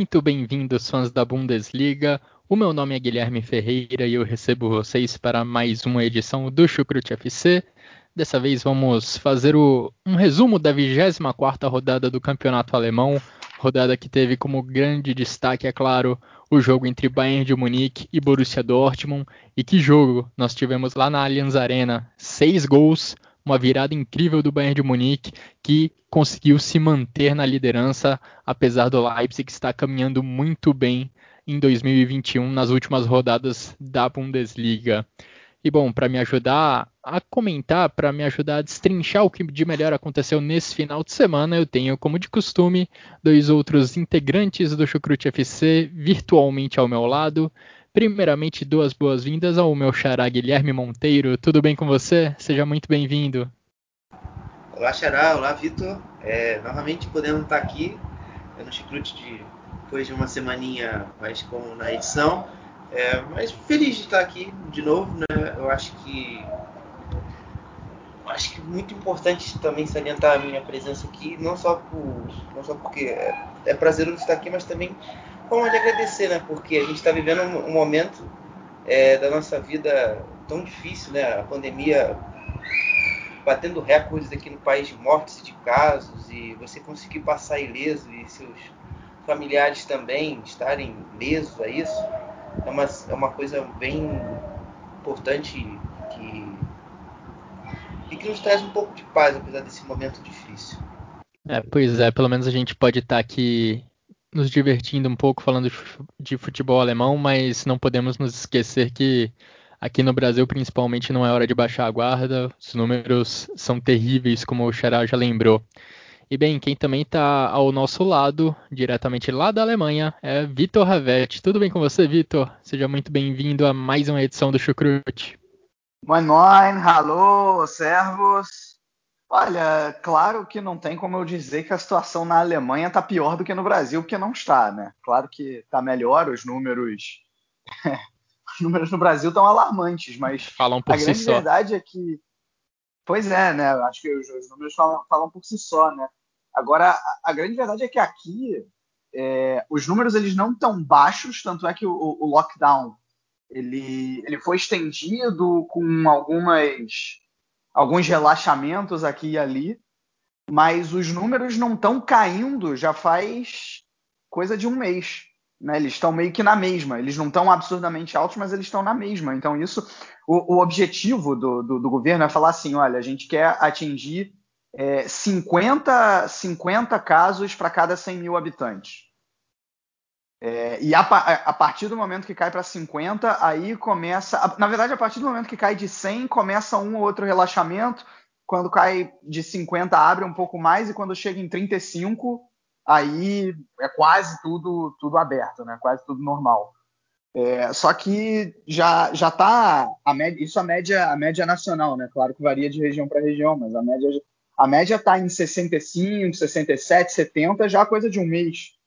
Muito bem-vindos, fãs da Bundesliga. O meu nome é Guilherme Ferreira e eu recebo vocês para mais uma edição do Chucrute FC. Dessa vez vamos fazer o, um resumo da 24ª rodada do Campeonato Alemão, rodada que teve como grande destaque, é claro, o jogo entre Bayern de Munique e Borussia Dortmund. E que jogo nós tivemos lá na Allianz Arena, seis gols, uma virada incrível do Bayern de Munique que conseguiu se manter na liderança, apesar do Leipzig estar caminhando muito bem em 2021 nas últimas rodadas da Bundesliga. E bom, para me ajudar a comentar, para me ajudar a destrinchar o que de melhor aconteceu nesse final de semana, eu tenho, como de costume, dois outros integrantes do Chucrute FC virtualmente ao meu lado. Primeiramente, duas boas-vindas ao meu xará Guilherme Monteiro. Tudo bem com você? Seja muito bem-vindo. Olá, xará. Olá, Vitor. É, novamente podemos estar aqui no Chicrute de, depois de uma semaninha mais como na edição. É, mas feliz de estar aqui de novo, né? Eu acho que acho que muito importante também salientar a minha presença aqui, não só por, não só porque é, é prazeroso estar aqui, mas também forma de agradecer, né? Porque a gente está vivendo um, momento é, da nossa vida tão difícil, né? A pandemia batendo recordes aqui no país de mortes e de casos e você conseguir passar ileso e seus familiares também estarem lesos a isso é uma, é uma coisa bem importante que, e que nos traz um pouco de paz apesar desse momento difícil. É, pois é, pelo menos a gente pode estar aqui nos divertindo um pouco falando de futebol alemão, mas não podemos nos esquecer que aqui no Brasil, principalmente, não é hora de baixar a guarda. Os números são terríveis, como o Xará já lembrou. E bem, quem também está ao nosso lado, diretamente lá da Alemanha, é Vitor Ravetti. Tudo bem com você, Vitor? Seja muito bem-vindo a mais uma edição do Chucrute. Moin, moin, hallo, servos. Olha, claro que não tem como eu dizer que a situação na Alemanha está pior do que no Brasil, porque não está, né? Claro que está melhor, os números. os números no Brasil estão alarmantes, mas falam por a si grande só. verdade é que. Pois é, né? Acho que os, os números falam, falam, por si só, né? Agora, a, a grande verdade é que aqui é, os números eles não estão baixos, tanto é que o, o lockdown ele, ele foi estendido com algumas alguns relaxamentos aqui e ali, mas os números não estão caindo já faz coisa de um mês. Né? Eles estão meio que na mesma. Eles não estão absurdamente altos, mas eles estão na mesma. Então, isso, o, o objetivo do, do, do, governo é falar assim: olha, a gente quer atingir é, 50, 50 casos para cada 100 mil habitantes. É, e a, a, partir do momento que cai para 50, aí começa. A, na verdade, a partir do momento que cai de 100, começa um ou outro relaxamento. Quando cai de 50, abre um pouco mais. E quando chega em 35, aí é quase tudo, tudo aberto, né? quase tudo normal. É, só que já já está a média, isso a média a média nacional, né? Claro que varia de região para região, mas a média a média está em 65, 67, 70 já coisa de um mês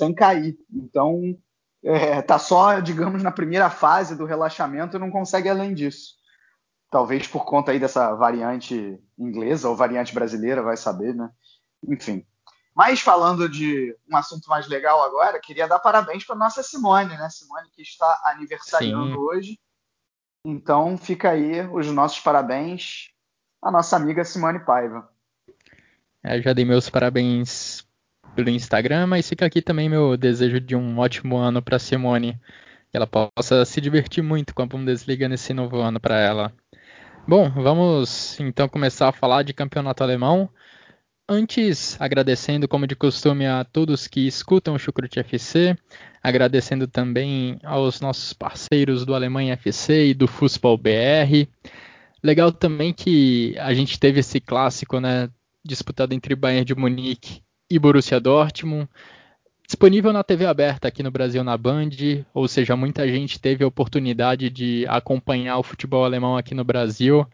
sem cair. Então, é, tá só, digamos, na primeira fase do relaxamento e não consegue além disso. Talvez por conta aí dessa variante inglesa ou variante brasileira, vai saber, né? Enfim. Mas falando de um assunto mais legal agora, queria dar parabéns para nossa Simone, né? Simone que está aniversariando Sim. hoje. Então fica aí os nossos parabéns à nossa amiga Simone Paiva. Eu é, já dei meus parabéns pelo Instagram, mas fica aqui também meu desejo de um ótimo ano para Simone, que ela possa se divertir muito com a Bundesliga nesse novo ano para ela. Bom, vamos então começar a falar de campeonato alemão. Antes, agradecendo, como de costume, a todos que escutam o Chucrute FC, agradecendo também aos nossos parceiros do Alemanha FC e do Fußball BR. Legal também que a gente teve esse clássico, né, disputado entre Bayern de Munique e Borussia Dortmund, disponível na TV aberta aqui no Brasil na Band, ou seja, muita gente teve a oportunidade de acompanhar o futebol alemão aqui no Brasil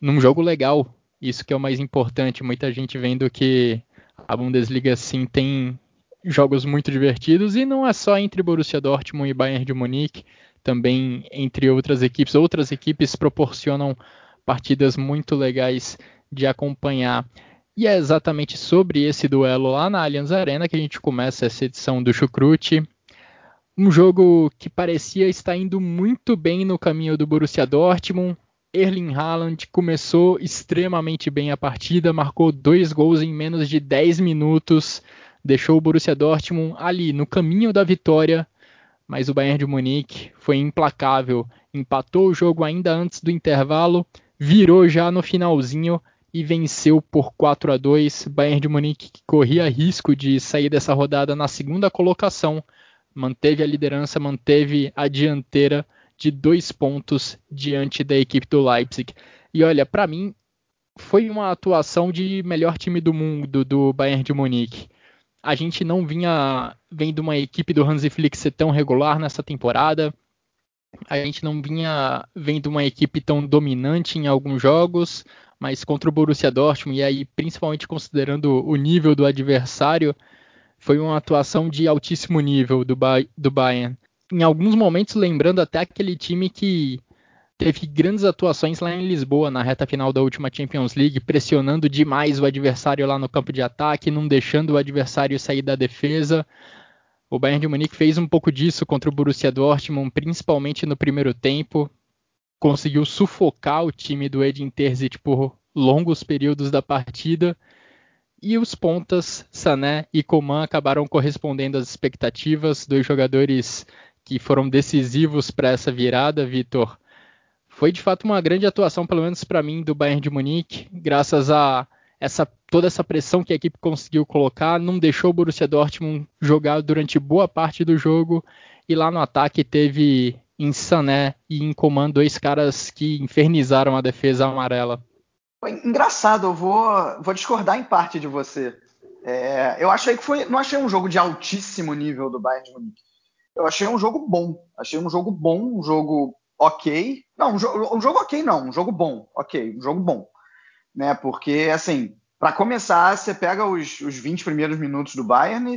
num jogo legal, isso que é o mais importante. Muita gente vendo que a Bundesliga sim tem jogos muito divertidos e não é só entre Borussia Dortmund e Bayern de Munique, também entre outras equipes. Outras equipes proporcionam partidas muito legais de acompanhar. E é exatamente sobre esse duelo lá na Allianz Arena que a gente começa essa edição do Chucrute. Um jogo que parecia estar indo muito bem no caminho do Borussia Dortmund, Erling Haaland começou extremamente bem a partida, marcou dois gols em menos de 10 minutos, deixou o Borussia Dortmund ali no caminho da vitória, mas o Bayern de Munique foi implacável, empatou o jogo ainda antes do intervalo, virou já no finalzinho e venceu por 4 a 2. Bayern de Munique que corria risco de sair dessa rodada na segunda colocação, manteve a liderança, manteve a dianteira de dois pontos diante da equipe do Leipzig. E olha, para mim, foi uma atuação de melhor time do mundo do Bayern de Munique. A gente não vinha vendo uma equipe do Hansi Flick ser tão regular nessa temporada. A gente não vinha vendo uma equipe tão dominante em alguns jogos, mas contra o Borussia Dortmund, e aí principalmente considerando o nível do adversário, foi uma atuação de altíssimo nível do, ba do Bayern em alguns momentos lembrando até aquele time que teve grandes atuações lá em Lisboa na reta final da última Champions League, pressionando demais o adversário lá no campo de ataque, não deixando o adversário sair da defesa. O Bayern de Munique fez um pouco disso contra o Borussia Dortmund, principalmente no primeiro tempo. Conseguiu sufocar o time do Edin Terzic por longos períodos da partida. E os pontas, Sané e Coman, acabaram correspondendo às expectativas, dois jogadores que foram decisivos para essa virada, Vitor. Foi de fato uma grande atuação, pelo menos para mim, do Bayern de Munique, graças a essa, toda essa pressão que a equipe conseguiu colocar, não deixou o Borussia Dortmund jogar durante boa parte do jogo e lá no ataque teve em Sané e em comando dois caras que infernizaram a defesa amarela. Engraçado, eu vou, vou discordar em parte de você. É, eu achei que foi, não achei um jogo de altíssimo nível do Bayern de Munique eu achei um jogo bom. Achei um jogo bom, um jogo ok. Não, um, jo um jogo ok não, um jogo bom, ok, um jogo bom. Né? Porque, assim, para começar, você pega os, os 20 primeiros minutos do Bayern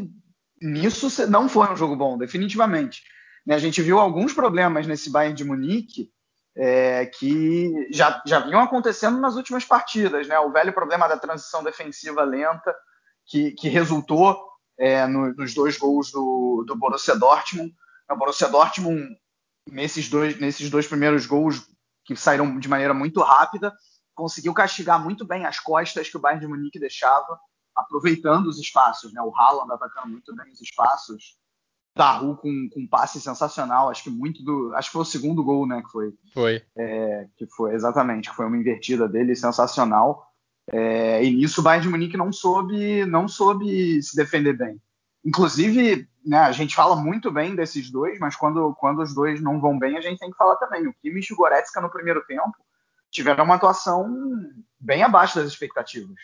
e nisso não foi um jogo bom, definitivamente. Né? A gente viu alguns problemas nesse Bayern de Munique é, que já, já vinham acontecendo nas últimas partidas. Né? O velho problema da transição defensiva lenta, que, que resultou é, no, nos dois gols do, do Borussia Dortmund. O Borussia Dortmund, nesses dois, nesses dois primeiros gols, que saíram de maneira muito rápida, conseguiu castigar muito bem as costas que o Bayern de Munique deixava, aproveitando os espaços. Né? O Haaland atacando muito bem os espaços. Daru com, com um passe sensacional, acho que muito do. Acho que foi o segundo gol, né? Que foi. Foi. É, que foi, exatamente, que foi uma invertida dele sensacional. É, e nisso o Bayern de Munique não soube, não soube se defender bem. Inclusive, né, a gente fala muito bem desses dois, mas quando, quando os dois não vão bem, a gente tem que falar também. O Kimmich e o Goretzka no primeiro tempo tiveram uma atuação bem abaixo das expectativas.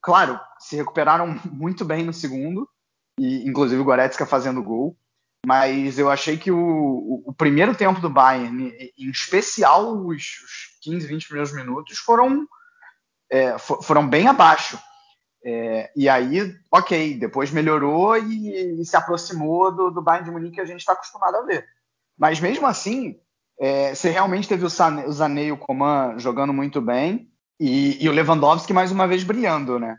Claro, se recuperaram muito bem no segundo, e inclusive o Goretzka fazendo gol, mas eu achei que o, o, o primeiro tempo do Bayern, em especial os, os 15, 20 primeiros minutos, foram é, foram bem abaixo. É, e aí, ok, depois melhorou e, e se aproximou do, do Bayern de Munique que a gente está acostumado a ver. Mas mesmo assim, é, você realmente teve o, Sané, o Sané e o Coman jogando muito bem e, e, o Lewandowski mais uma vez brilhando, né?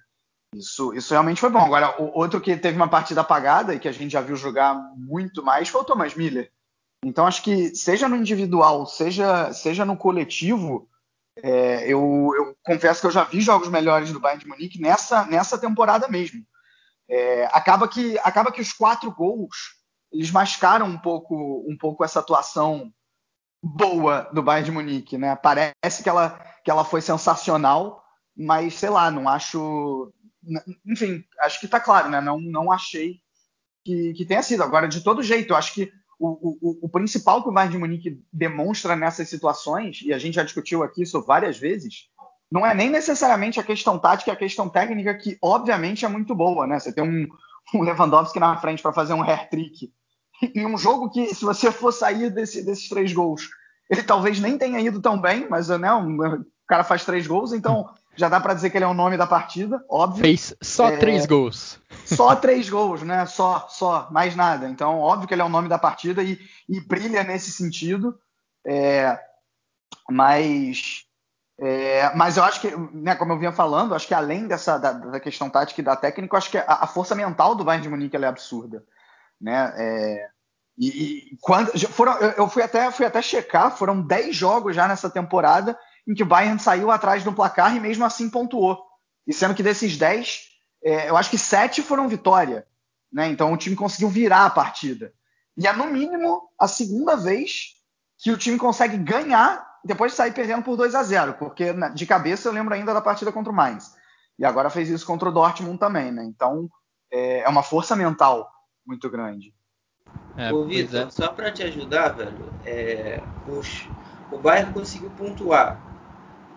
Isso, isso realmente foi bom. Agora, o outro que teve uma partida apagada e que a gente já viu jogar muito mais foi o Thomas Miller. Então, acho que seja no individual, seja, seja no coletivo, é, eu, eu, confesso que eu já vi jogos melhores do Bayern de Munique nessa, nessa temporada mesmo. É, acaba, que, acaba que os quatro gols eles mascaram um pouco, um pouco essa atuação boa do Bayern de Munique, né? Parece que ela, que ela foi sensacional, mas sei lá, não acho enfim, acho que está claro, né? Não, não achei que, que tenha sido. Agora, de todo jeito, eu acho que o, o, o principal que o Bayern de Munique demonstra nessas situações, e a gente já discutiu aqui isso várias vezes, não é nem necessariamente a questão tática, é a questão técnica, que obviamente é muito boa, né? Você tem um, um Lewandowski na frente para fazer um hair trick. E um jogo que, se você for sair desse, desses três gols, ele talvez nem tenha ido tão bem, mas né, um, o cara faz três gols, então já dá para dizer que ele é o nome da partida, óbvio. Fez só é, três gols. Só três gols, né? Só, só, mais nada. Então, óbvio que ele é o nome da partida e, e brilha nesse sentido. É, mas, é, mas eu acho que, né, como eu vinha falando, acho que além dessa da, da questão tática e da técnica, acho que a, a, força mental do Bayern de Munique é absurda, né? É, e, e, quando foram, eu, eu, fui até fui até checar, foram 10 jogos já nessa temporada em que o Bayern saiu atrás do placar e mesmo assim pontuou. E sendo que desses 10, é, eu acho que 7 foram vitória. Né? Então o time conseguiu virar a partida. E é no mínimo a segunda vez que o time consegue ganhar depois de sair perdendo por 2 a 0 porque né, de cabeça eu lembro ainda da partida contra o Mainz. E agora fez isso contra o Dortmund também, né? Então é, é uma força mental muito grande. É, Ô, Vitor, é. só para te ajudar, velho, é, os, o Bayern conseguiu pontuar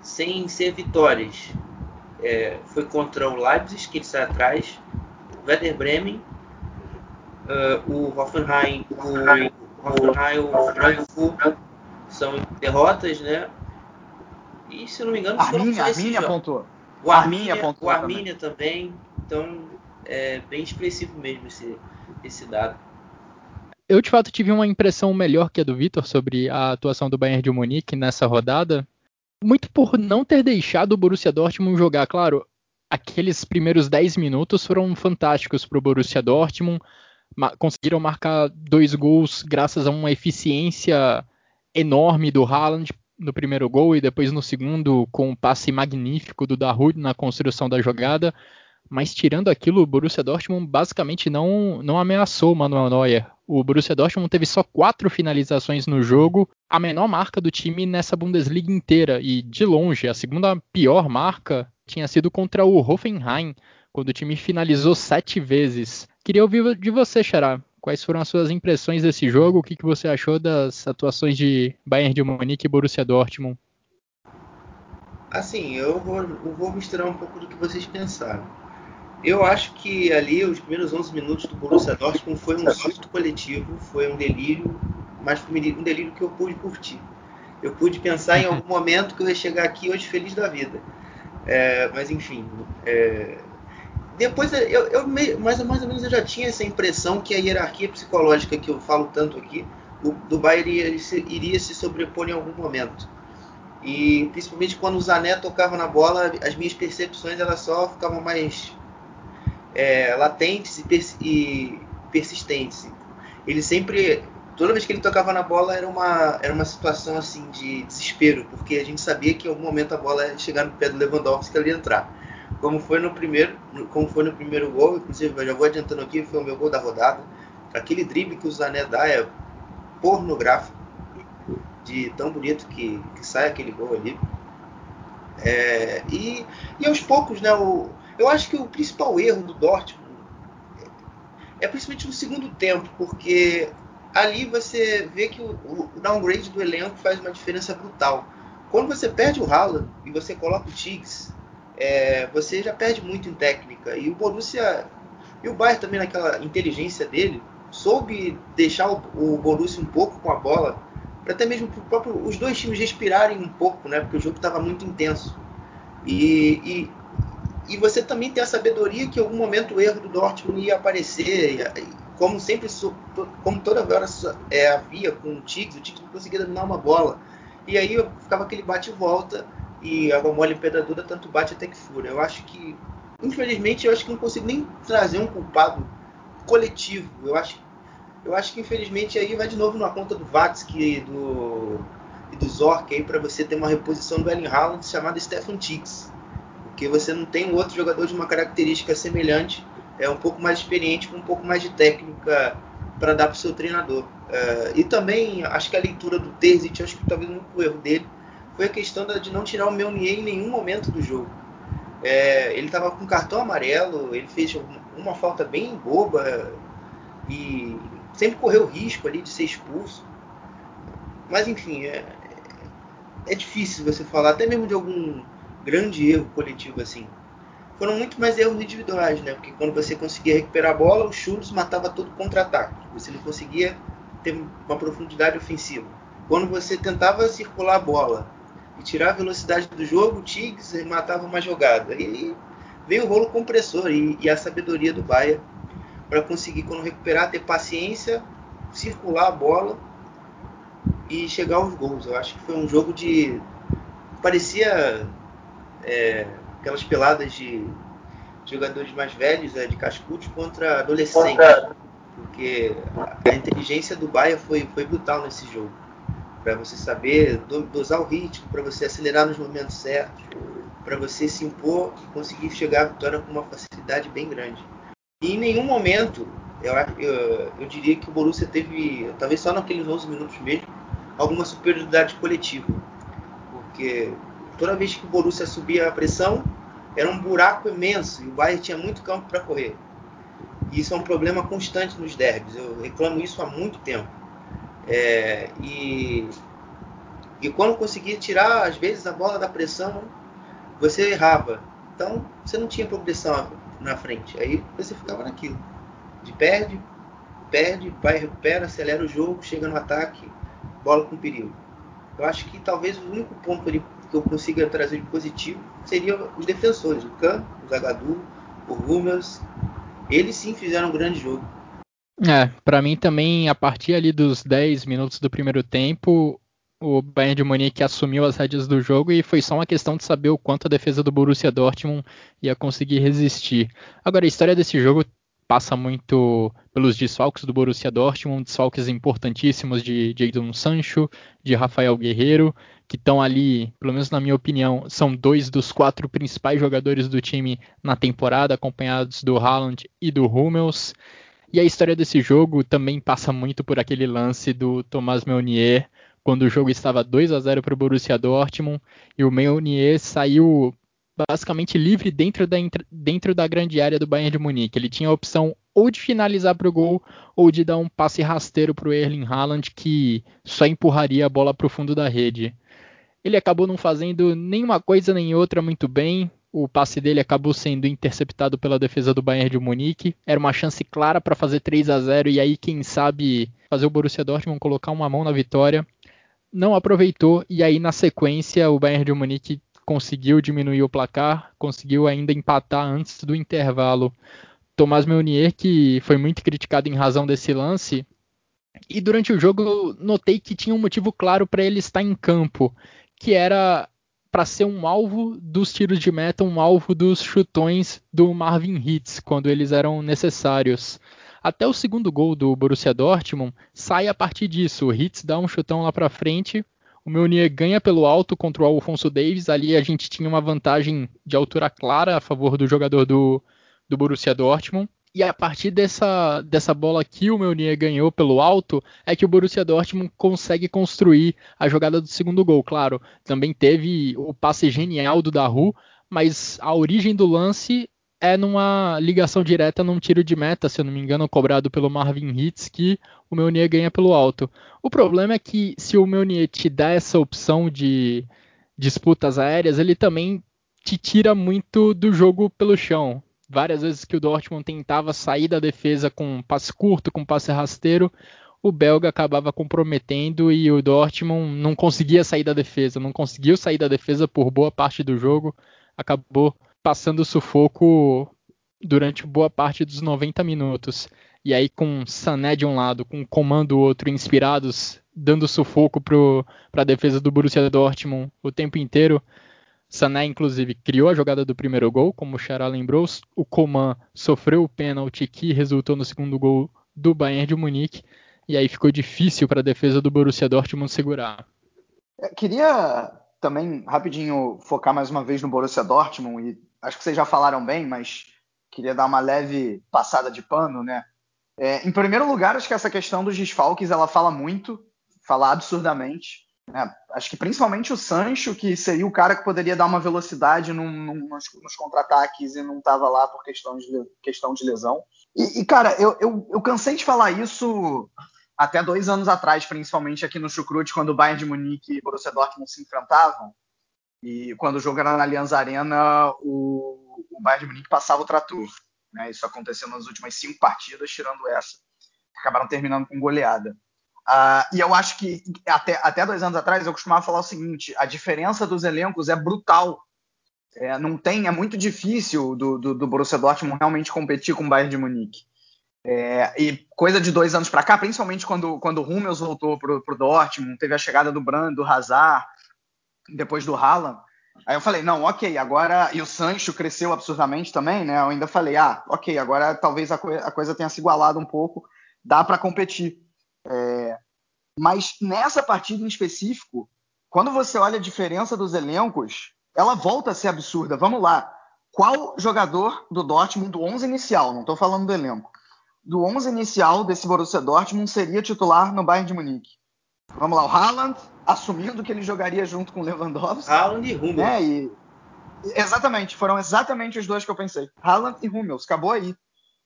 sem ser vitórias. É, foi contra o Leipzig, que ele sai atrás, o Werder Bremen, uh, o Hoffenheim, o Hoffenheim, o Frankfurt, são derrotas, né? E se não me engano, foram Arminia, Arminia pontuou. O Arminia, pontuou o Arminia também. também. Então, é bem expressivo mesmo esse, esse dado. Eu, de fato, tive uma impressão melhor que a do Vitor sobre a atuação do Bayern de Munique nessa rodada, muito por não ter deixado o Borussia Dortmund jogar. Claro, aqueles primeiros 10 minutos foram fantásticos para o Borussia Dortmund, conseguiram marcar dois gols graças a uma eficiência enorme do Haaland no primeiro gol e depois no segundo com um passe magnífico do Dahoud na construção da jogada. Mas tirando aquilo, o Borussia Dortmund basicamente não, não ameaçou o Manuel Neuer. O Borussia Dortmund teve só quatro finalizações no jogo, a menor marca do time nessa Bundesliga inteira. E de longe, a segunda pior marca tinha sido contra o Hoffenheim, quando o time finalizou sete vezes. Queria ouvir de você, Xará. Quais foram as suas impressões desse jogo? O que, que você achou das atuações de Bayern de Munique e Borussia Dortmund? Assim, eu vou, eu vou misturar um pouco do que vocês pensaram. Eu acho que ali os primeiros 11 minutos do Borussia Dortmund foi um surto coletivo, foi um delírio, mas foi um delírio que eu pude curtir. Eu pude pensar em algum momento que eu ia chegar aqui hoje feliz da vida. É, mas enfim, é, depois eu, eu mais, mais ou menos eu já tinha essa impressão que a hierarquia psicológica que eu falo tanto aqui o, do Bayern iria, iria se sobrepor em algum momento. E principalmente quando o Zané tocava na bola, as minhas percepções elas só ficavam mais é, latentes e, pers e, persistentes. Ele sempre, toda vez que ele tocava na bola era uma, era uma situação assim de desespero, porque a gente sabia que em algum momento a bola ia chegar no pé do Lewandowski que ele ia entrar. Como foi no primeiro, como foi no primeiro gol, inclusive eu já vou adiantando aqui, foi o meu gol da rodada. Aquele drible que o Zané dá é pornográfico, de tão bonito que, que sai aquele gol ali. É, e, e aos poucos, né, o, eu acho que o principal erro do Dortmund é principalmente no segundo tempo, porque ali você vê que o, o downgrade do elenco faz uma diferença brutal. Quando você perde o Haaland e você coloca o Tiggs, é, você já perde muito em técnica. E o Borussia e o Bayern também naquela inteligência dele soube deixar o, o Borussia um pouco com a bola para até mesmo próprio, os dois times respirarem um pouco, né? Porque o jogo estava muito intenso. E, e, e você também tem a sabedoria que em algum momento o erro do Dortmund ia aparecer, como sempre, como toda vez é, havia com o Tigres, o Tigres não conseguia dominar uma bola. E aí ficava aquele bate e volta, e água mole em pedra dura, tanto bate até que fura. Eu acho que, infelizmente, eu acho que não consigo nem trazer um culpado coletivo. Eu acho, eu acho que, infelizmente, aí vai de novo na conta do Vatsky e do, e do Zork aí para você ter uma reposição do Ellen Haaland chamada Stefan Tiggs porque você não tem um outro jogador de uma característica semelhante, é um pouco mais experiente, com um pouco mais de técnica para dar para o seu treinador. Uh, e também acho que a leitura do Terzic, acho que talvez um erro dele, foi a questão de não tirar o Meunier em nenhum momento do jogo. É, ele estava com cartão amarelo, ele fez uma falta bem boba e sempre correu risco ali de ser expulso. Mas enfim, é, é difícil você falar até mesmo de algum grande erro coletivo assim. Foram muito mais erros individuais, né? Porque quando você conseguia recuperar a bola, o Schultz matava todo contra-ataque. Você não conseguia ter uma profundidade ofensiva. Quando você tentava circular a bola e tirar a velocidade do jogo, o Tiggs matava uma jogada. E veio o rolo compressor e, e a sabedoria do Bahia para conseguir, quando recuperar, ter paciência, circular a bola e chegar aos gols. Eu acho que foi um jogo de. parecia é, aquelas peladas de jogadores mais velhos, é, de cascudos, contra adolescentes. Porque a inteligência do Bahia foi, foi brutal nesse jogo. Para você saber dosar o ritmo, para você acelerar nos momentos certos, para você se impor e conseguir chegar à vitória com uma facilidade bem grande. E em nenhum momento, eu, eu, eu diria que o Borussia teve, talvez só naqueles 11 minutos mesmo, alguma superioridade coletiva. Porque toda vez que o Borussia subia a pressão, era um buraco imenso e o Bayern tinha muito campo para correr. E isso é um problema constante nos derbys. Eu reclamo isso há muito tempo. É, e, e quando conseguia tirar, às vezes, a bola da pressão, você errava. Então, você não tinha progressão na frente. Aí você ficava naquilo. De perde, perde, vai, recupera, acelera o jogo, chega no ataque, bola com perigo. Eu acho que talvez o único ponto ali que eu consiga trazer de positivo seria os defensores, o Kahn, o Zagadou, o Hummels. Eles sim fizeram um grande jogo. É, para mim também, a partir ali dos 10 minutos do primeiro tempo, o Bayern de Munique assumiu as rédeas do jogo e foi só uma questão de saber o quanto a defesa do Borussia Dortmund ia conseguir resistir. Agora, a história desse jogo passa muito pelos desfalques do Borussia Dortmund, desfalques importantíssimos de Jadon Sancho, de Rafael Guerreiro, que estão ali, pelo menos na minha opinião, são dois dos quatro principais jogadores do time na temporada, acompanhados do Haaland e do Hummels. E a história desse jogo também passa muito por aquele lance do Thomas Meunier, quando o jogo estava 2 a 0 para o Borussia Dortmund e o Meunier saiu basicamente livre dentro da, dentro da grande área do Bayern de Munique. Ele tinha a opção ou de finalizar para o gol ou de dar um passe rasteiro para o Erling Haaland que só empurraria a bola para o fundo da rede. Ele acabou não fazendo nenhuma coisa nem outra muito bem. O passe dele acabou sendo interceptado pela defesa do Bayern de Munique. Era uma chance clara para fazer 3 a 0 e aí quem sabe fazer o Borussia Dortmund colocar uma mão na vitória. Não aproveitou e aí na sequência o Bayern de Munique conseguiu diminuir o placar, conseguiu ainda empatar antes do intervalo. Tomás Meunier, que foi muito criticado em razão desse lance, e durante o jogo notei que tinha um motivo claro para ele estar em campo, que era para ser um alvo dos tiros de meta, um alvo dos chutões do Marvin Hitz, quando eles eram necessários. Até o segundo gol do Borussia Dortmund sai a partir disso. O Hitz dá um chutão lá para frente o Meunier ganha pelo alto contra o Alfonso Davis. Ali a gente tinha uma vantagem de altura clara a favor do jogador do, do Borussia Dortmund. E a partir dessa, dessa bola que o Meunier ganhou pelo alto, é que o Borussia Dortmund consegue construir a jogada do segundo gol. Claro, também teve o passe genial do Daru, mas a origem do lance é numa ligação direta num tiro de meta, se eu não me engano, cobrado pelo Marvin Hitz, que o Meunier ganha pelo alto. O problema é que se o Meunier te dá essa opção de disputas aéreas, ele também te tira muito do jogo pelo chão. Várias vezes que o Dortmund tentava sair da defesa com um passe curto, com um passe rasteiro, o belga acabava comprometendo e o Dortmund não conseguia sair da defesa, não conseguiu sair da defesa por boa parte do jogo, acabou passando sufoco durante boa parte dos 90 minutos. E aí com Sané de um lado, com comando outro, inspirados, dando sufoco para a defesa do Borussia Dortmund o tempo inteiro. Sané, inclusive, criou a jogada do primeiro gol, como o Xará lembrou. O Coman sofreu o pênalti que resultou no segundo gol do Bayern de Munique. E aí ficou difícil para a defesa do Borussia Dortmund segurar. Eu é, queria também, rapidinho, focar mais uma vez no Borussia Dortmund e acho que vocês já falaram bem, mas queria dar uma leve passada de pano, né? É, em primeiro lugar, acho que essa questão dos desfalques ela fala muito, fala absurdamente. É, acho que principalmente o Sancho, que seria o cara que poderia dar uma velocidade num, num, nos, nos contra-ataques e não estava lá por questão de, questão de lesão. E, e cara, eu, eu, eu, cansei de falar isso até dois anos atrás, principalmente aqui no Chucrute, quando o Bayern de Munique e o Borussia Dortmund se enfrentavam. E quando o jogo era na Allianz Arena, o, o Bayern de Munique passava o trator. Né? Isso aconteceu nas últimas cinco partidas, tirando essa. Acabaram terminando com goleada. Uh, e eu acho que até, até dois anos atrás eu costumava falar o seguinte: a diferença dos elencos é brutal. É, não tem, é muito difícil do, do, do, Borussia Dortmund realmente competir com o Bayern de Munique. É, e coisa de dois anos para cá, principalmente quando, quando o Hummels voltou para o Dortmund, teve a chegada do Brand, do Hazard, depois do Haaland. Aí eu falei, não, ok, agora. E o Sancho cresceu absurdamente também, né? Eu ainda falei, ah, ok, agora talvez a, co a coisa tenha se igualado um pouco, dá para competir. É, mas nessa partida em específico, quando você olha a diferença dos elencos, ela volta a ser absurda. Vamos lá. Qual jogador do Dortmund, do 11 inicial, não estou falando do elenco, do 11 inicial desse Borussia Dortmund seria titular no Bayern de Munique? Vamos lá, o Haaland, assumindo que ele jogaria junto com o Lewandowski. Haaland e Hummels. Né, e, exatamente, foram exatamente os dois que eu pensei. Haaland e Hummels, acabou aí.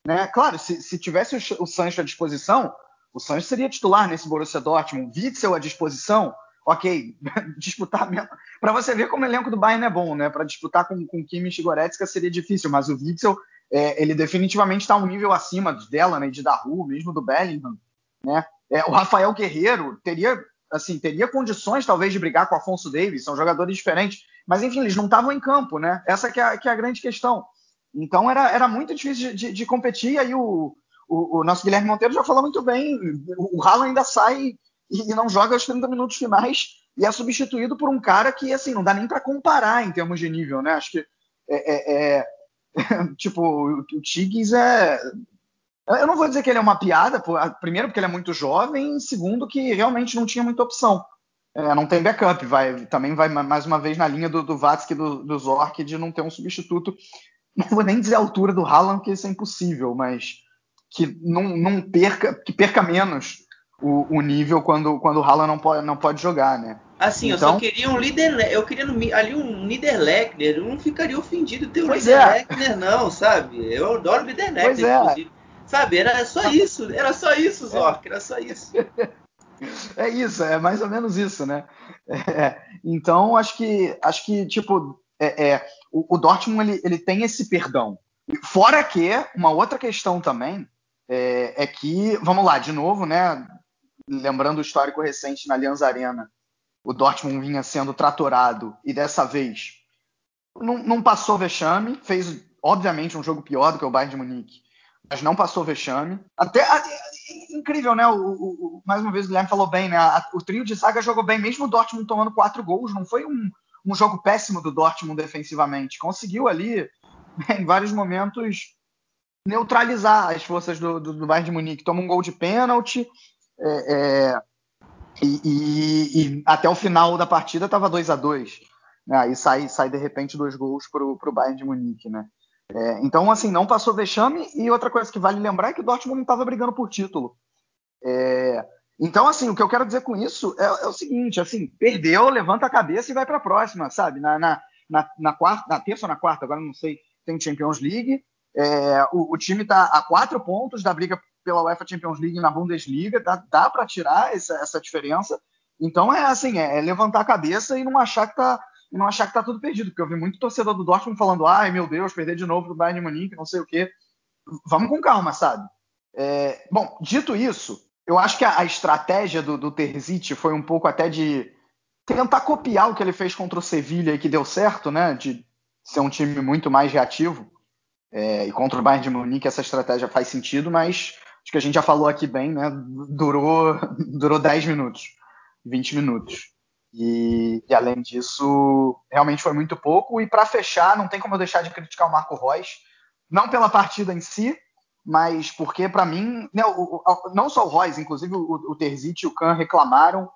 Né? Claro, se, se tivesse o, o Sancho à disposição, o Sancho seria titular nesse Borussia Dortmund. Witzel à disposição, ok, disputar mesmo. Para você ver como o elenco do Bayern é bom, né? Para disputar com, com Kimmich e Goretzka seria difícil, mas o Witzel, é, ele definitivamente está um nível acima dela, né? De Daru, mesmo do Bellingham, né? É, o Rafael Guerreiro teria, assim, teria condições talvez de brigar com o Afonso Davis, são jogadores diferentes, mas enfim, eles não estavam em campo, né? Essa que é, que é a grande questão. Então era, era muito difícil de, de, competir, e aí o, o, o, nosso Guilherme Monteiro já falou muito bem. O, o Haaland ainda sai e, não joga os 30 minutos finais e é substituído por um cara que, assim, não dá nem para comparar em termos de nível, né? Acho que é, é, é tipo, o, Tiggs é. Eu não vou dizer que ele é uma piada, primeiro porque ele é muito jovem, segundo que realmente não tinha muita opção. É, não tem backup, vai, também vai mais uma vez na linha do, do Vatsky do, do Zork de não ter um substituto. Não vou nem dizer a altura do Haaland, que isso é impossível, mas que não, não perca, que perca menos o, o, nível quando, quando o Haaland não pode, não pode jogar, né? Assim, então, eu só então- queria um líder, eu queria ali um Niederlechner, eu não ficaria ofendido ter um Niederlechner é. não, sabe? Eu adoro Niederlechner, é. inclusive. Sabe, era só isso, era só isso. Zork, era só isso. É isso, é mais ou menos isso, né? É, então, acho que, acho que tipo, é, é o, o, Dortmund ele, ele tem esse perdão. Fora que, uma outra questão também, é, é, que, vamos lá, de novo, né? Lembrando o histórico recente na Allianz Arena, o Dortmund vinha sendo tratorado e dessa vez não, não passou vexame, fez obviamente um jogo pior do que o Bayern de Munique, mas não passou vexame. Até incrível, né? O, o, mais uma vez o Guilherme falou bem, né? o trio de zaga jogou bem, mesmo o Dortmund tomando quatro gols, não foi um, um jogo péssimo do Dortmund defensivamente. Conseguiu ali, em vários momentos, neutralizar as forças do, do, do Bayern de Munique. Toma um gol de pênalti é, é, e, e, e, até o final da partida estava 2 a 2 né? Aí sai, sai de repente dois gols para o Bayern de Munique, né? É, então, assim, não passou vexame. E outra coisa que vale lembrar é que o Dortmund não estava brigando por título. É, então, assim, o que eu quero dizer com isso é, é, o seguinte: assim, perdeu, levanta a cabeça e vai para a próxima, sabe? Na, na, na, na, quarta, na terça ou na quarta, agora não sei, tem Champions League. É, o, o, time está a quatro pontos da briga pela UEFA Champions League na Bundesliga, dá, dá para tirar essa, essa, diferença. Então é assim, é, é, levantar a cabeça e não achar que tá, não achar que tá tudo perdido, porque eu vi muito torcedor do Dortmund falando, ai meu Deus, perder de novo do Bayern de Munique, não sei o quê. Vamos com calma, sabe? É, bom, dito isso, eu acho que a, a estratégia do, do Terzic foi um pouco até de tentar copiar o que ele fez contra o Sevilha e que deu certo, né? De ser um time muito mais reativo. É, e contra o Bayern de Munique essa estratégia faz sentido, mas acho que a gente já falou aqui bem, né? Durou, durou 10 minutos, 20 minutos. E, e além disso, realmente foi muito pouco. E para fechar, não tem como eu deixar de criticar o Marco Reus, não pela partida em si, mas porque para mim, né, o, o, não só o Reus, inclusive o, o Terzic e o Kahn reclamaram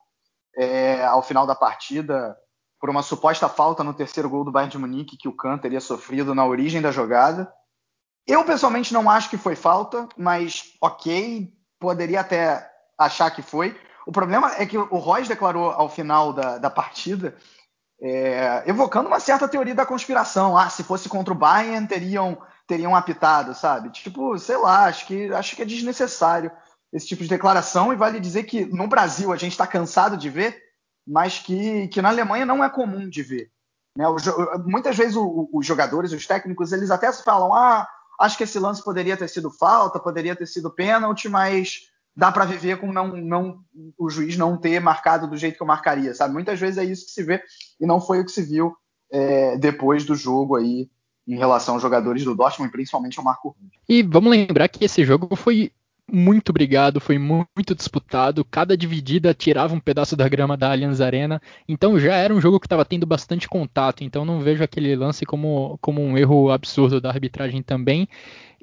é, ao final da partida por uma suposta falta no terceiro gol do Bayern de Munique que o Kahn teria sofrido na origem da jogada. Eu pessoalmente não acho que foi falta, mas ok, poderia até achar que foi. O problema é que o Royce declarou ao final da, da partida, é, evocando uma certa teoria da conspiração. Ah, se fosse contra o Bayern, teriam, teriam apitado, sabe? Tipo, sei lá, acho que, acho que é desnecessário esse tipo de declaração. E vale dizer que no Brasil a gente está cansado de ver, mas que, que na Alemanha não é comum de ver. Né? O, muitas vezes o, os jogadores, os técnicos, eles até falam: ah, acho que esse lance poderia ter sido falta, poderia ter sido pênalti, mas dá para viver com não, não, o juiz não ter marcado do jeito que eu marcaria, sabe? Muitas vezes é isso que se vê e não foi o que se viu é, depois do jogo aí em relação aos jogadores do Dortmund, principalmente ao Marco Rui. E vamos lembrar que esse jogo foi muito brigado, foi muito disputado, cada dividida tirava um pedaço da grama da Allianz Arena, então já era um jogo que estava tendo bastante contato, então não vejo aquele lance como, como um erro absurdo da arbitragem também.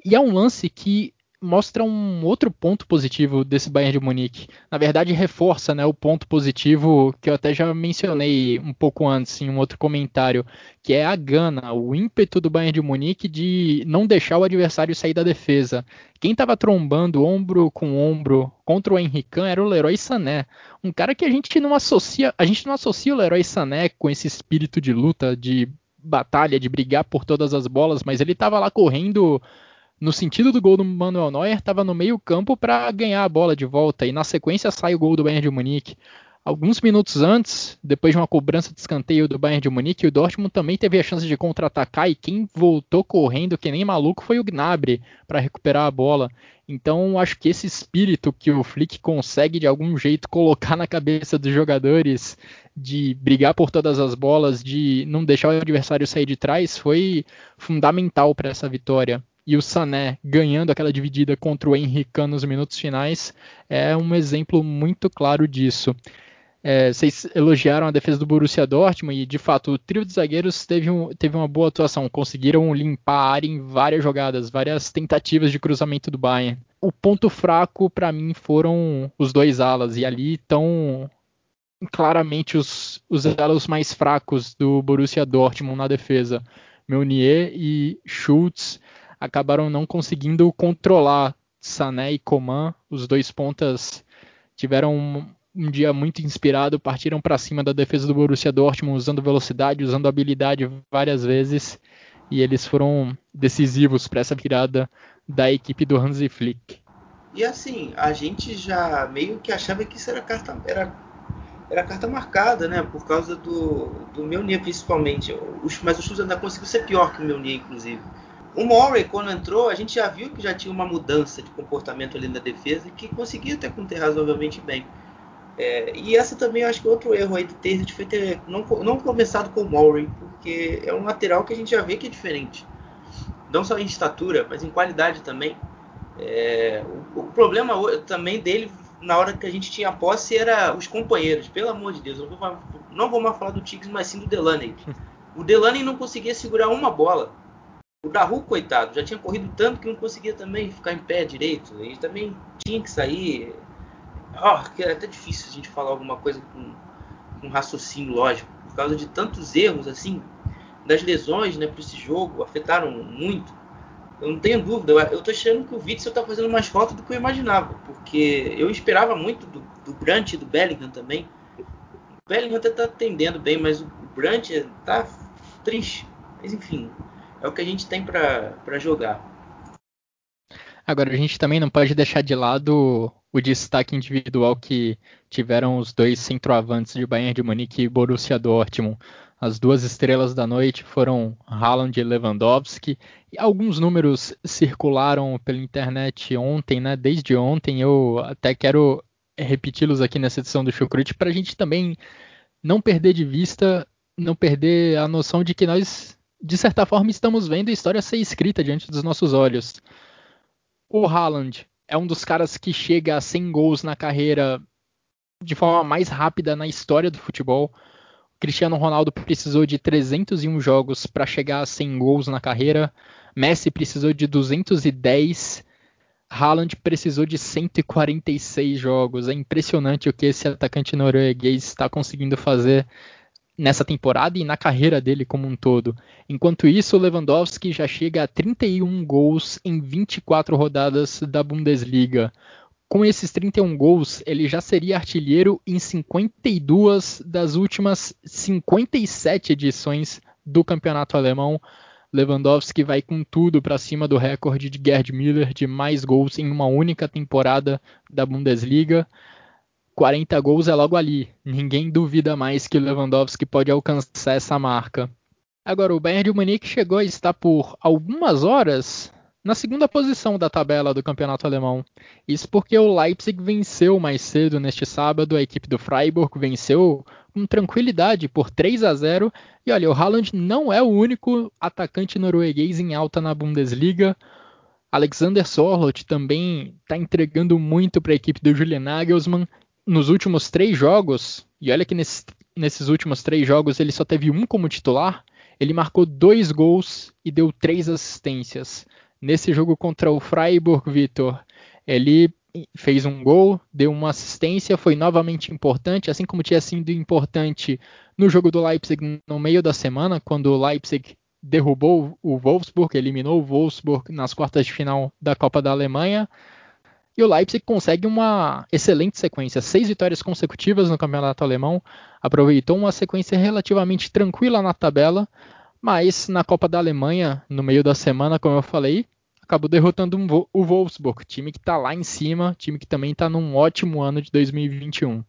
E é um lance que mostra um outro ponto positivo desse Bayern de Munique. Na verdade, reforça né, o ponto positivo que eu até já mencionei um pouco antes em um outro comentário, que é a gana, o ímpeto do Bayern de Munique de não deixar o adversário sair da defesa. Quem estava trombando ombro com ombro contra o Henrique era o Leroy Sané, um cara que a gente não associa, a gente não associa o Leroy Sané com esse espírito de luta, de batalha, de brigar por todas as bolas, mas ele estava lá correndo no sentido do gol do Manuel Neuer, estava no meio campo para ganhar a bola de volta e na sequência sai o gol do Bayern de Munique. Alguns minutos antes, depois de uma cobrança de escanteio do Bayern de Munique, o Dortmund também teve a chance de contra-atacar e quem voltou correndo que nem maluco foi o Gnabry para recuperar a bola. Então, acho que esse espírito que o Flick consegue de algum jeito colocar na cabeça dos jogadores de brigar por todas as bolas, de não deixar o adversário sair de trás, foi fundamental para essa vitória e o Sané ganhando aquela dividida contra o Henrique nos minutos finais é um exemplo muito claro disso. É, vocês elogiaram a defesa do Borussia Dortmund e de fato o trio de zagueiros teve, um, teve uma boa atuação, conseguiram limpar a área em várias jogadas, várias tentativas de cruzamento do Bayern. O ponto fraco para mim foram os dois alas e ali estão claramente os, os alas mais fracos do Borussia Dortmund na defesa. Meunier e Schultz acabaram não conseguindo controlar Sané e Coman. Os dois pontas tiveram um, um dia muito inspirado, partiram para cima da defesa do Borussia Dortmund usando velocidade, usando habilidade várias vezes, e eles foram decisivos para essa virada da equipe do Hansi Flick. E assim, a gente já meio que achava que isso era carta, era, era carta marcada, né? Por causa do, do Meunier principalmente. Mas o Chus ainda conseguiu ser pior que o Meunier, inclusive. O Murray, quando entrou, a gente já viu que já tinha uma mudança de comportamento ali na defesa que conseguia até conter razoavelmente bem. É, e essa também acho que é outro erro aí do Terzic foi ter não, não começado com o Murray, porque é um lateral que a gente já vê que é diferente. Não só em estatura, mas em qualidade também. É, o, o, problema também dele na hora que a gente tinha posse era os companheiros. Pelo amor de Deus, eu não vou, não vou mais falar do Tigres, mas sim do Delaney. O Delaney não conseguia segurar uma bola. O Daru, coitado, já tinha corrido tanto que não conseguia também ficar em pé direito. Ele também tinha que sair. Oh, que é até difícil a gente falar alguma coisa com, com raciocínio lógico. Por causa de tantos erros, assim, das lesões né, para esse jogo, afetaram muito. Eu não tenho dúvida. Eu tô achando que o Witzel tá fazendo mais falta do que eu imaginava. Porque eu esperava muito do, do e do Bellingham também. O Bellingham até tá atendendo bem, mas o Brandt tá triste. Mas enfim, é o que a gente tem para jogar. Agora, a gente também não pode deixar de lado o destaque individual que tiveram os dois centroavantes de Bayern de Munique e Borussia Dortmund. As duas estrelas da noite foram Haaland e Lewandowski. E alguns números circularam pela internet ontem, né? Desde ontem, eu até quero repeti-los aqui nessa edição do Chucrute para a gente também não perder de vista, não perder a noção de que nós de certa forma, estamos vendo a história ser escrita diante dos nossos olhos. O Haaland é um dos caras que chega a 100 gols na carreira de forma mais rápida na história do futebol. Cristiano Ronaldo precisou de 301 jogos para chegar a 100 gols na carreira. Messi precisou de 210. Haaland precisou de 146 jogos. É impressionante o que esse atacante norueguês está conseguindo fazer nessa temporada e na carreira dele como um todo. Enquanto isso, Lewandowski já chega a 31 gols em 24 rodadas da Bundesliga. com esses 31 gols, ele já seria artilheiro em 52 das últimas 57 edições do campeonato alemão. Lewandowski vai com tudo para cima do recorde de Gerd Müller de mais gols em uma única temporada da Bundesliga. 40 gols é logo ali. Ninguém duvida mais que o Lewandowski pode alcançar essa marca. Agora, o Bayern de Munique chegou a estar por algumas horas na segunda posição da tabela do campeonato alemão. Isso porque o Leipzig venceu mais cedo neste sábado, a equipe do Freiburg venceu com tranquilidade por 3 a 0. E olha, o Haaland não é o único atacante norueguês em alta na Bundesliga. Alexander Sorloth também está entregando muito para a equipe do Julian Nagelsmann. Nos últimos três jogos, e olha que nesses, nesses últimos três jogos ele só teve um como titular, ele marcou dois gols e deu três assistências. Nesse jogo contra o Freiburg, Vitor, ele fez um gol, deu uma assistência, foi novamente importante, assim como tinha sido importante no jogo do Leipzig no meio da semana, quando o Leipzig derrubou o Wolfsburg, eliminou o Wolfsburg nas quartas de final da Copa da Alemanha. E o Leipzig consegue uma excelente sequência, seis vitórias consecutivas no campeonato alemão, aproveitou uma sequência relativamente tranquila na tabela, mas na Copa da Alemanha, no meio da semana, como eu falei, acabou derrotando o Wolfsburg, time que está lá em cima, time que também está num ótimo ano de 2021.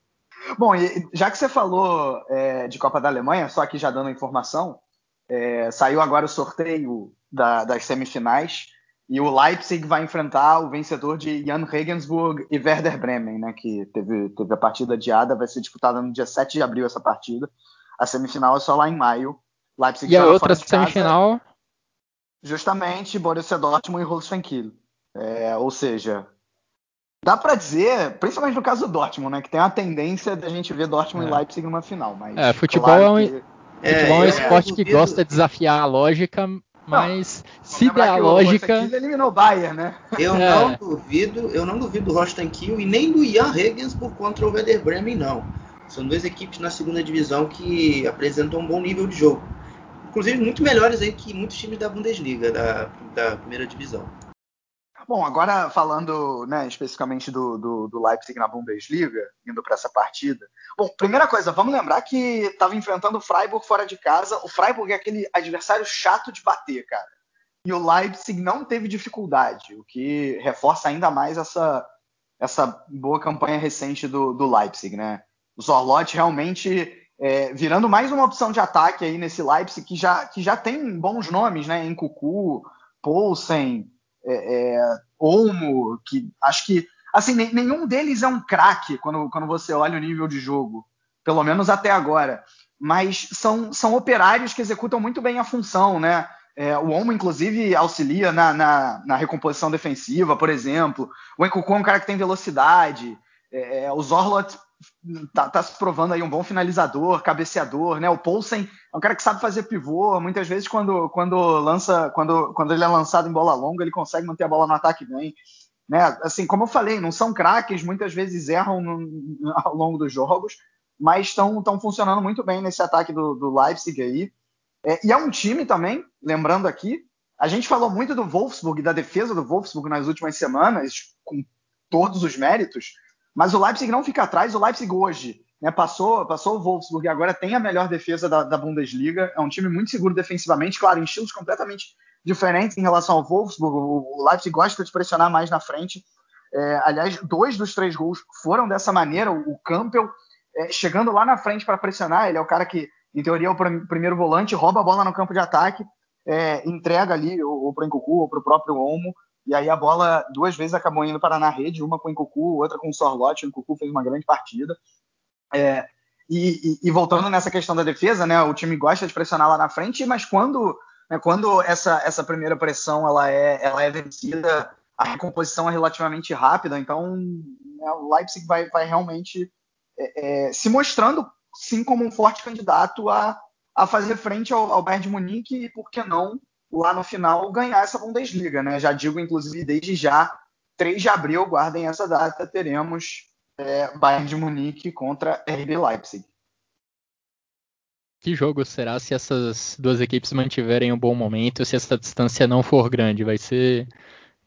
Bom, já que você falou é, de Copa da Alemanha, só aqui já dando informação, é, saiu agora o sorteio da, das semifinais e o Leipzig vai enfrentar o vencedor de Jan Regensburg e Werder Bremen, né, que teve, teve a partida adiada, vai ser disputada no dia 7 de abril essa partida. A semifinal é só lá em maio. Leipzig e a outra semifinal? Justamente Borussia Dortmund e Holstein Kiel. É, ou seja, dá para dizer, principalmente no caso do Dortmund, né, que tem a tendência da gente ver Dortmund é. e Leipzig numa final. Mas é, futebol claro é um, que... futebol é um é, esporte que gosta de desafiar a lógica, mas não, se der a lógica. O eliminou o Bayern, né? Eu é. não duvido, eu não duvido do Holstein Kiel e nem do Jan Regensburg contra o Werder Bremen, não. São duas equipes na segunda divisão que apresentam um bom nível de jogo inclusive muito melhores aí que muitos times da Bundesliga, da, da primeira divisão. Bom, agora falando né, especificamente do, do, do, Leipzig na Bundesliga, indo para essa partida. Bom, primeira coisa, vamos lembrar que estava enfrentando o Freiburg fora de casa. O Freiburg é aquele adversário chato de bater, cara. E o Leipzig não teve dificuldade, o que reforça ainda mais essa, essa boa campanha recente do, do Leipzig, né? O Zorlot realmente é, virando mais uma opção de ataque aí nesse Leipzig que já, que já tem bons nomes, né? Em Cucu, Poulsen, é, é, Olmo, que acho que assim nenhum deles é um craque quando, quando você olha o nível de jogo, pelo menos até agora. Mas são, são operários que executam muito bem a função, né? É, o Olmo, inclusive, auxilia na, na, na, recomposição defensiva, por exemplo. O Encucu é um cara que tem velocidade. É, é o Zorlot tá, tá, se provando aí um bom finalizador, cabeceador, né? O Poulsen é um cara que sabe fazer pivô, muitas vezes quando, quando lança, quando, quando ele é lançado em bola longa, ele consegue manter a bola no ataque bem. Né? Assim, como eu falei, não são craques, muitas vezes erram no, ao longo dos jogos, mas estão funcionando muito bem nesse ataque do, do Leipzig aí. É, e é um time também, lembrando aqui, a gente falou muito do Wolfsburg, da defesa do Wolfsburg nas últimas semanas, com todos os méritos, mas o Leipzig não fica atrás. O Leipzig hoje né, passou, passou o Wolfsburg e agora tem a melhor defesa da, da, Bundesliga. É um time muito seguro defensivamente, claro, em estilos completamente diferentes em relação ao Wolfsburg. O, Leipzig gosta de pressionar mais na frente. É, aliás, dois dos três gols foram dessa maneira. O, o Campbell é, chegando lá na frente para pressionar. Ele é o cara que, em teoria, é o pr primeiro volante, rouba a bola no campo de ataque, é, entrega ali ou para o Nkunku ou para o próprio Olmo e aí a bola duas vezes acabou indo para na rede, uma com o Encucu, outra com o Sorlote. O Encucu fez uma grande partida. É, e, e, e, voltando nessa questão da defesa, né, o time gosta de pressionar lá na frente, mas quando, né, quando essa, essa primeira pressão ela é, ela é vencida, a recomposição é relativamente rápida. Então né, o Leipzig vai, vai realmente é, é, se mostrando sim como um forte candidato a, a fazer frente ao, ao Bayern de Munique e, por que não, lá no final ganhar essa Bundesliga, né? Já digo, inclusive, desde já, 3 de abril, guardem essa data, teremos é, Bayern de Munique contra RB Leipzig. Que jogo será se essas duas equipes mantiverem um bom momento, se essa distância não for grande? Vai ser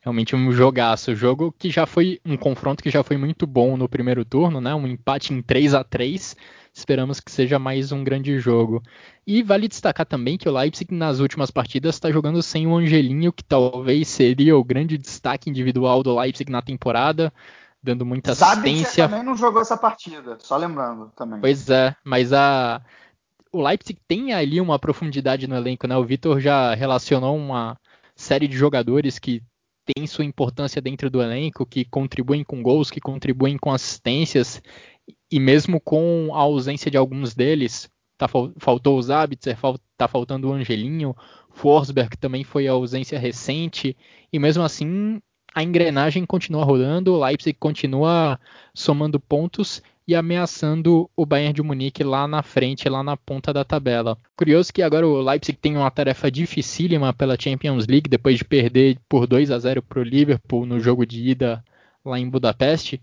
realmente um jogaço. Jogo que já foi um confronto que já foi muito bom no primeiro turno, né? Um empate em 3 a 3 Esperamos que seja mais um grande jogo. E vale destacar também que o Leipzig nas últimas partidas está jogando sem o Angelinho, que talvez seria o grande destaque individual do Leipzig na temporada, dando muita assistência. Zabitzer também não jogou essa partida, só lembrando também. Pois é, mas a o Leipzig tem ali uma profundidade no elenco, né? O Vitor já relacionou uma série de jogadores que têm sua importância dentro do elenco, que contribuem com gols, que contribuem com assistências, e mesmo com a ausência de alguns deles, tá, faltou o Zabitzer, tá faltando o Angelinho, Forsberg também foi a ausência recente, e mesmo assim a engrenagem continua rodando, o Leipzig continua somando pontos e ameaçando o Bayern de Munique lá na frente, lá na ponta da tabela. Curioso que agora o Leipzig tem uma tarefa dificílima pela Champions League, depois de perder por 2 a 0 para o Liverpool no jogo de ida lá em Budapeste.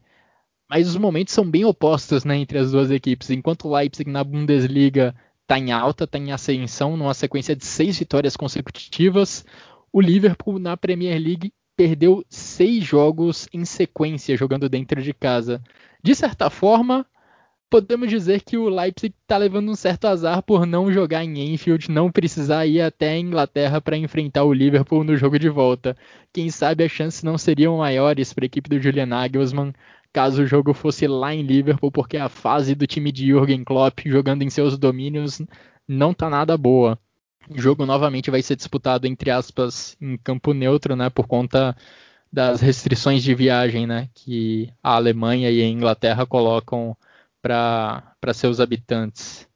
Mas os momentos são bem opostos né, entre as duas equipes. Enquanto o Leipzig na Bundesliga está em alta, está em ascensão, numa sequência de seis vitórias consecutivas, o Liverpool na Premier League perdeu seis jogos em sequência jogando dentro de casa. De certa forma, podemos dizer que o Leipzig está levando um certo azar por não jogar em Enfield, não precisar ir até a Inglaterra para enfrentar o Liverpool no jogo de volta. Quem sabe as chances não seriam maiores para a equipe do Julian Nagelsmann caso o jogo fosse lá em Liverpool, porque a fase do time de Jürgen Klopp jogando em seus domínios não tá nada boa. O jogo novamente vai ser disputado entre aspas em campo neutro, né, por conta das restrições de viagem né, que a Alemanha e a Inglaterra colocam para seus habitantes.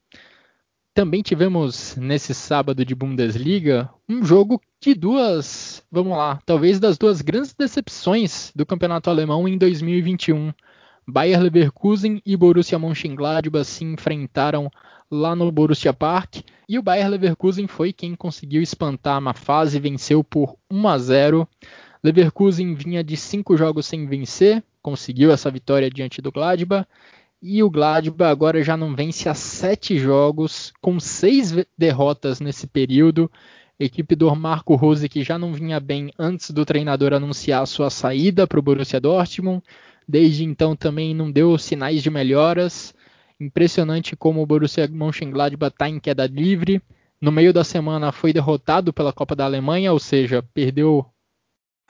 Também tivemos nesse sábado de Bundesliga um jogo de duas, vamos lá, talvez das duas grandes decepções do campeonato alemão em 2021. Bayer Leverkusen e Borussia Mönchengladbach se enfrentaram lá no Borussia Park e o Bayer Leverkusen foi quem conseguiu espantar uma fase, venceu por 1 a 0. Leverkusen vinha de cinco jogos sem vencer, conseguiu essa vitória diante do Gladbach. E o Gladbach agora já não vence há sete jogos, com seis derrotas nesse período. equipe do Marco Rose que já não vinha bem antes do treinador anunciar sua saída para o Borussia Dortmund. Desde então também não deu sinais de melhoras. Impressionante como o Borussia Mönchengladbach está em queda livre. No meio da semana foi derrotado pela Copa da Alemanha, ou seja, perdeu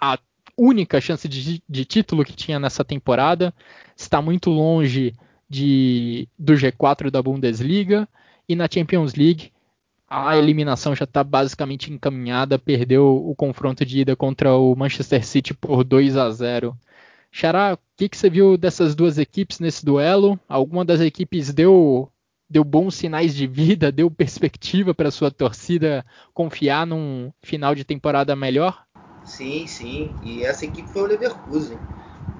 a única chance de, de título que tinha nessa temporada, está muito longe de, do G4 da Bundesliga e na Champions League a eliminação já está basicamente encaminhada, perdeu o confronto de ida contra o Manchester City por 2 a 0. Xará, o que, que você viu dessas duas equipes nesse duelo? Alguma das equipes deu deu bons sinais de vida, deu perspectiva para sua torcida confiar num final de temporada melhor? Sim, sim. E essa equipe foi o Leverkusen.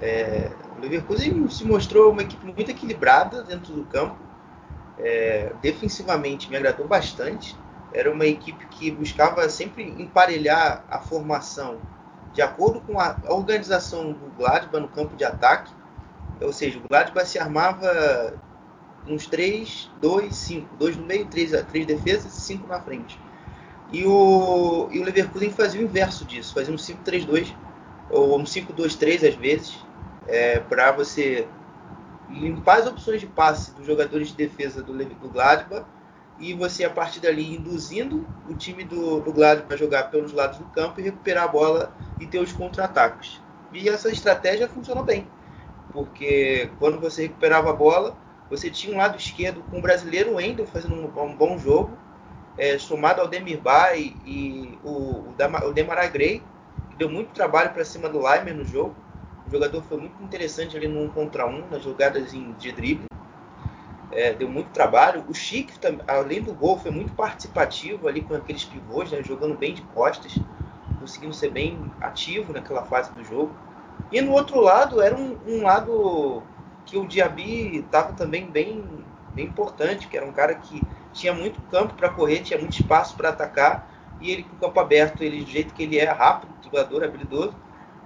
É, o Leverkusen se mostrou uma equipe muito equilibrada dentro do campo. É, defensivamente me agradou bastante. Era uma equipe que buscava sempre emparelhar a formação de acordo com a organização do Gladbach no campo de ataque. Ou seja, o Gladbach se armava uns 3, 2, 5. 2 no meio, 3, 3 defesas e 5 na frente. E o, e o Leverkusen fazia o inverso disso, fazia um 5-3-2 ou um 5-2-3 às vezes, é, para você limpar as opções de passe dos jogadores de defesa do, do Gladbach e você a partir dali induzindo o time do, do Gladbach a jogar pelos lados do campo e recuperar a bola e ter os contra-ataques. E essa estratégia funcionou bem, porque quando você recuperava a bola, você tinha um lado esquerdo com o brasileiro Wendel fazendo um, um bom jogo é, somado ao Demir Bay e o, o, que deu muito trabalho para cima do Leimer no jogo. O jogador foi muito interessante ali no 1 contra 1, nas jogadas de drible. É, deu muito trabalho. O Chic, além do gol, foi muito participativo ali com aqueles pivôs, né, jogando bem de costas, conseguindo ser bem ativo naquela fase do jogo. E no outro lado, era um, um lado que o Diaby estava também bem, bem importante, que era um cara que tinha muito campo para correr, tinha muito espaço para atacar, e ele com o campo aberto, ele do jeito que ele é rápido, jogador habilidoso,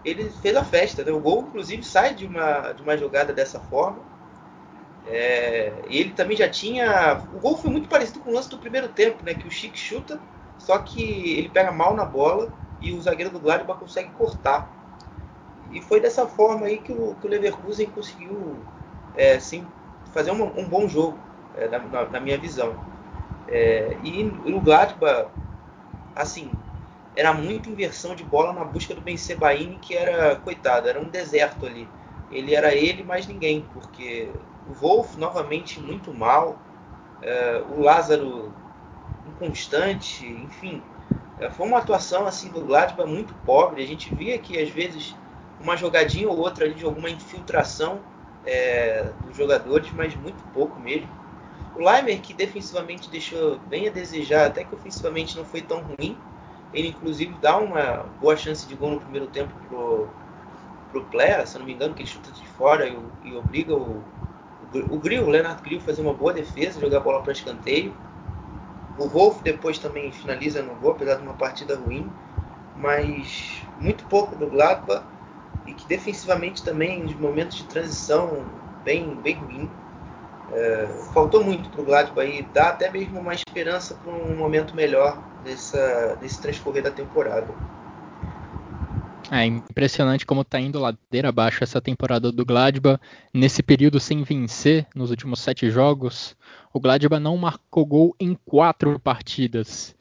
ele fez a festa. Né? O gol, inclusive, sai de uma, de uma jogada dessa forma. É, ele também já tinha. O gol foi muito parecido com o lance do primeiro tempo, né? Que o Chic chuta, só que ele pega mal na bola e o zagueiro do Gladbach consegue cortar. E foi dessa forma aí que o, que o Leverkusen conseguiu é, sim, fazer um, bom jogo, é, na, na, na, minha visão. É, e o Gladbach, assim, era muita inversão de bola na busca do Ben Sebaini, que era, coitado, era um deserto ali. Ele era ele mais ninguém, porque o Wolf novamente muito mal, é, o Lázaro inconstante, enfim. É, foi uma atuação assim do Gladbach muito pobre. A gente via que às vezes uma jogadinha ou outra ali de alguma infiltração é, dos jogadores, mas muito pouco mesmo. O Leimer, que defensivamente deixou bem a desejar, até que ofensivamente não foi tão ruim. Ele, inclusive, dá uma boa chance de gol no primeiro tempo pro, pro Player, se não me engano, que ele chuta de fora e, e obriga o, o, o Grill, o Leonardo Grill, a fazer uma boa defesa, jogar a bola para escanteio. O Wolf depois também finaliza no gol, apesar de uma partida ruim, mas muito pouco do Gladbach e que defensivamente também, nos momentos de transição, bem, bem ruim. É, faltou muito para o Gladbach aí, dá até mesmo uma esperança para um momento melhor dessa, desse transcorrer da temporada. É impressionante como está indo ladeira abaixo essa temporada do Gladbach. Nesse período sem vencer, nos últimos sete jogos, o Gladbach não marcou gol em quatro partidas.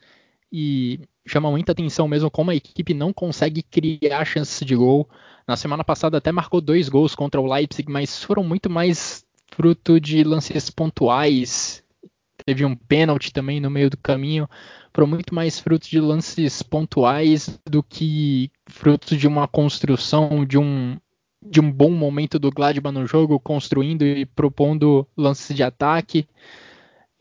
E chama muita atenção mesmo como a equipe não consegue criar chances de gol. Na semana passada até marcou dois gols contra o Leipzig, mas foram muito mais fruto de lances pontuais. Teve um pênalti também no meio do caminho. Foram muito mais fruto de lances pontuais do que fruto de uma construção, de um, de um bom momento do Gladbach no jogo, construindo e propondo lances de ataque.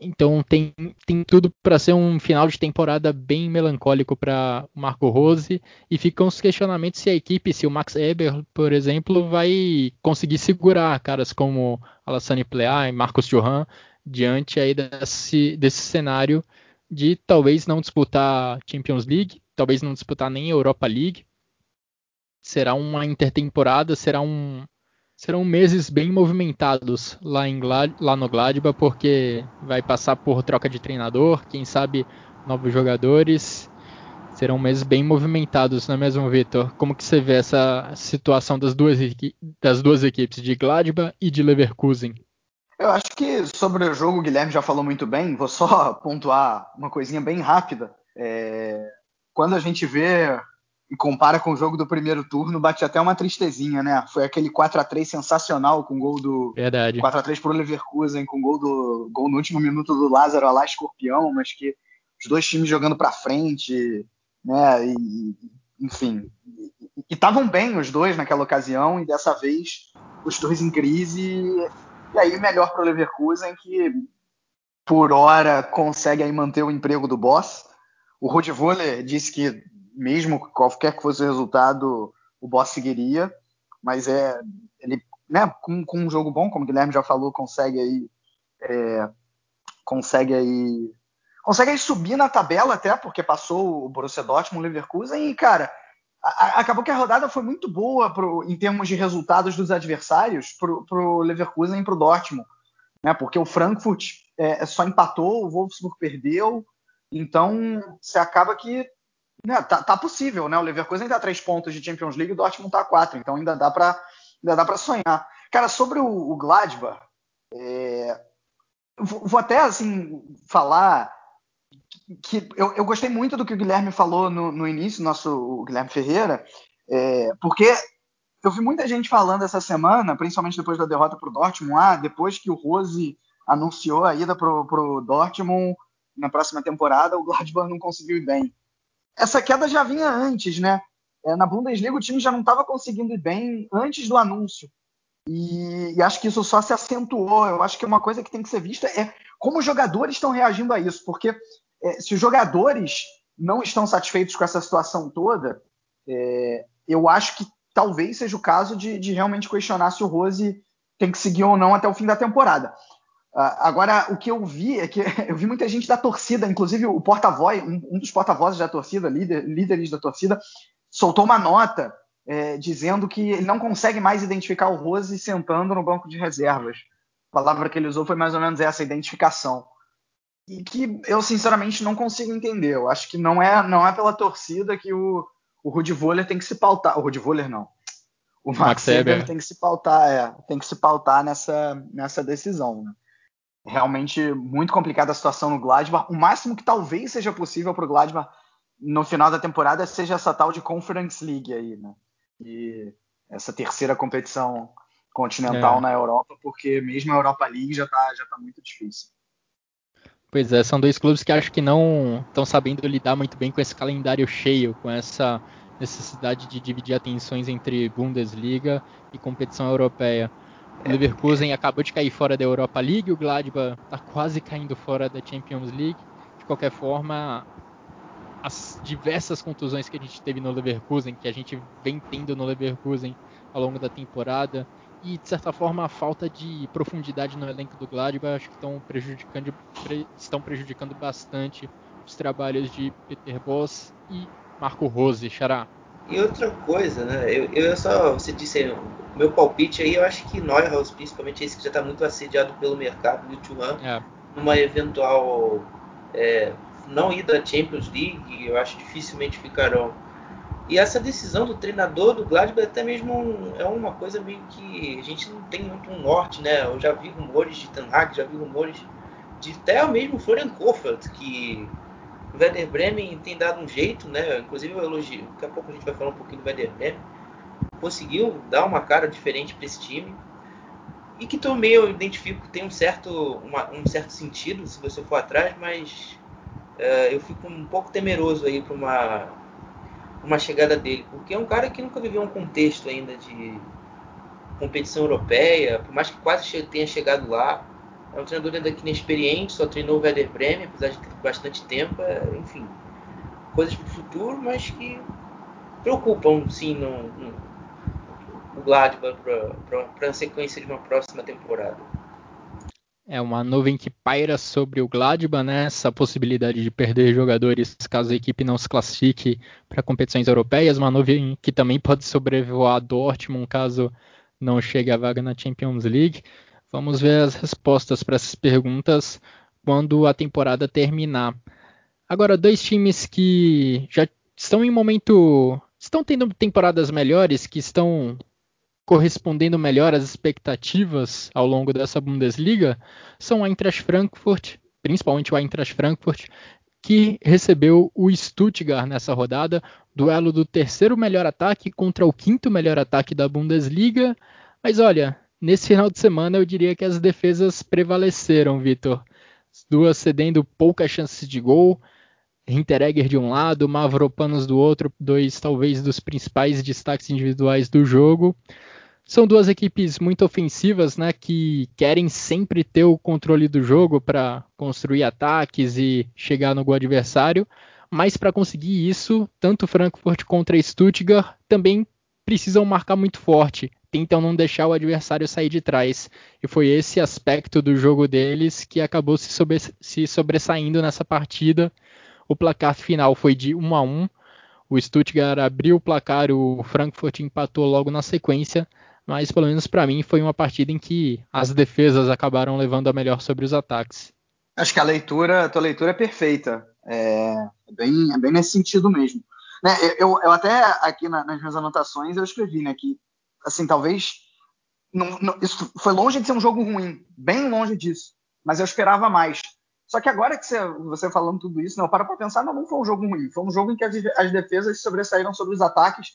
Então tem, tem tudo para ser um final de temporada bem melancólico para Marco Rose e ficam os questionamentos se a equipe, se o Max Eber, por exemplo, vai conseguir segurar caras como Alassane Plea e Marcos Johan diante aí desse, desse cenário de talvez não disputar Champions League, talvez não disputar nem Europa League. Será uma intertemporada, será um, serão meses bem movimentados lá, em, lá no Gladbach, porque vai passar por troca de treinador, quem sabe novos jogadores. Serão meses bem movimentados, não é mesmo, Vitor? Como que você vê essa situação das duas, das duas equipes, de Gladbach e de Leverkusen? Eu acho que sobre o jogo o Guilherme já falou muito bem. Vou só pontuar uma coisinha bem rápida. É... Quando a gente vê e compara com o jogo do primeiro turno, bate até uma tristezinha, né? Foi aquele 4 a 3 sensacional com gol do Verdade. 4 a 3 pro Leverkusen, com gol do gol no último minuto do Lázaro Alá Escorpião, mas que os dois times jogando para frente, né? E, enfim, e estavam bem os dois naquela ocasião e dessa vez os dois em crise. E aí melhor pro Leverkusen que por hora consegue aí manter o emprego do boss. O Rudi Voller disse que mesmo qualquer que fosse o resultado, o Boss seguiria, mas é ele, né, com, com um jogo bom, como o Guilherme já falou, consegue aí é, consegue aí consegue aí subir na tabela até porque passou o Borussia Dortmund, o Leverkusen e cara acabou que a rodada foi muito boa pro, em termos de resultados dos adversários pro, pro Leverkusen e pro Dortmund, né? Porque o Frankfurt é, só empatou, o Wolfsburg perdeu, então você acaba que né, tá, tá, possível, né? O Leverkusen ainda tá três pontos de Champions League, o Dortmund tá quatro, então ainda dá para ainda dá para sonhar. Cara, sobre o, o Gladbach, é, vou, vou, até assim falar que eu, eu, gostei muito do que o Guilherme falou no, no início, nosso Guilherme Ferreira, é, porque eu vi muita gente falando essa semana, principalmente depois da derrota para o Dortmund, ah, depois que o Rose anunciou a ida para o Dortmund na próxima temporada, o Gladbach não conseguiu ir bem essa queda já vinha antes, né? É, na Bundesliga o time já não estava conseguindo ir bem antes do anúncio. E, e, acho que isso só se acentuou. Eu acho que uma coisa que tem que ser vista é como os jogadores estão reagindo a isso. Porque se os jogadores não estão satisfeitos com essa situação toda, é, eu acho que talvez seja o caso de, de realmente questionar se o Rose tem que seguir ou não até o fim da temporada. Ah, agora, o que eu vi é que eu vi muita gente da torcida, inclusive o porta-voz, um, um, dos porta-vozes da torcida, líder, líderes da torcida, soltou uma nota é, dizendo que ele não consegue mais identificar o Rose sentando no banco de reservas. A palavra que ele usou foi mais ou menos essa, identificação. E que eu, sinceramente, não consigo entender. Eu acho que não é, não é pela torcida que o, o Rudi Voller tem que se pautar. O Rudi Voller, não. o Max, Weber tem que se pautar, é, tem que se pautar nessa, nessa decisão. Né? Realmente muito complicada a situação no Gladbach. O máximo que talvez seja possível para o Gladbach no final da temporada seja essa tal de Conference League aí, né? E essa terceira competição continental é. na Europa, porque mesmo a Europa League já está já tá muito difícil. Pois é, são dois clubes que acho que não estão sabendo lidar muito bem com esse calendário cheio, com essa necessidade de dividir atenções entre Bundesliga e competição europeia. O Leverkusen acabou de cair fora da Europa League, o Gladbach está quase caindo fora da Champions League. De qualquer forma, as diversas contusões que a gente teve no Leverkusen, que a gente vem tendo no Leverkusen ao longo da temporada, e de certa forma a falta de profundidade no elenco do Gladbach acho que estão prejudicando, estão prejudicando bastante os trabalhos de Peter Boss e Marco Rose, Xará. E outra coisa, né? Eu, eu só, você disse meu palpite aí, eu acho que Neuhaus, principalmente esse que já está muito assediado pelo mercado, do Turan, é. numa eventual é, não ida à Champions League, eu acho dificilmente ficarão. E essa decisão do treinador do Gladbach até mesmo é uma coisa meio que a gente não tem muito um norte, né? Eu já vi rumores de Ten Hag, já vi rumores de até mesmo Florian Kohfeldt, que o Werder Bremen tem dado um jeito, né? Inclusive eu elogio, daqui a pouco a gente vai falar um pouquinho do Werder Bremen. Conseguiu dar uma cara diferente para esse time. E que também eu identifico que tem um certo, uma, um certo sentido se você for atrás, mas uh, eu fico um pouco temeroso aí para uma, uma chegada dele, porque é um cara que nunca viveu um contexto ainda de competição europeia, por mais que quase tenha chegado lá. É um treinador ainda que inexperiente, só treinou o Werder Bremen, apesar de ter bastante tempo, é, enfim, coisas para o futuro, mas que preocupam, sim, no, no, o Gladbach para a sequência de uma próxima temporada. É uma nuvem que paira sobre o Gladbach, né? Essa possibilidade de perder jogadores caso a equipe não se classifique para competições europeias. Uma nuvem que também pode sobrevoar Dortmund caso não chegue a vaga na Champions League. Vamos ver as respostas para essas perguntas quando a temporada terminar. Agora, dois times que já estão em momento. estão tendo temporadas melhores, que estão correspondendo melhor às expectativas ao longo dessa Bundesliga, são o Eintracht Frankfurt, principalmente o Eintracht Frankfurt, que recebeu o Stuttgart nessa rodada, duelo do terceiro melhor ataque contra o quinto melhor ataque da Bundesliga. Mas olha, Nesse final de semana, eu diria que as defesas prevaleceram, Vitor. As duas cedendo poucas chances de gol. Hinteregger de um lado, Mavropanos do outro, dois talvez dos principais destaques individuais do jogo. São duas equipes muito ofensivas, né, que querem sempre ter o controle do jogo para construir ataques e chegar no gol adversário, mas para conseguir isso, tanto Frankfurt contra Stuttgart também precisam marcar muito forte tentam não deixar o adversário sair de trás. E foi esse aspecto do jogo deles que acabou se, sobre, se sobressaindo nessa partida. O placar final foi de 1 a 1. O Stuttgart abriu o placar, o Frankfurt empatou logo na sequência, mas pelo menos para mim foi uma partida em que as defesas acabaram levando a melhor sobre os ataques. Acho que a leitura, a tua leitura é perfeita. É, é bem, é bem nesse sentido mesmo. Né, eu, eu, até aqui na, nas minhas anotações eu escrevi né, que assim, talvez. Não, não, isso foi longe de ser um jogo ruim, bem longe disso. Mas eu esperava mais. Só que agora que você, você falando tudo isso, não, para para pensar, não, não foi um jogo ruim. Foi um jogo em que as, as defesas sobressaíram sobre os ataques.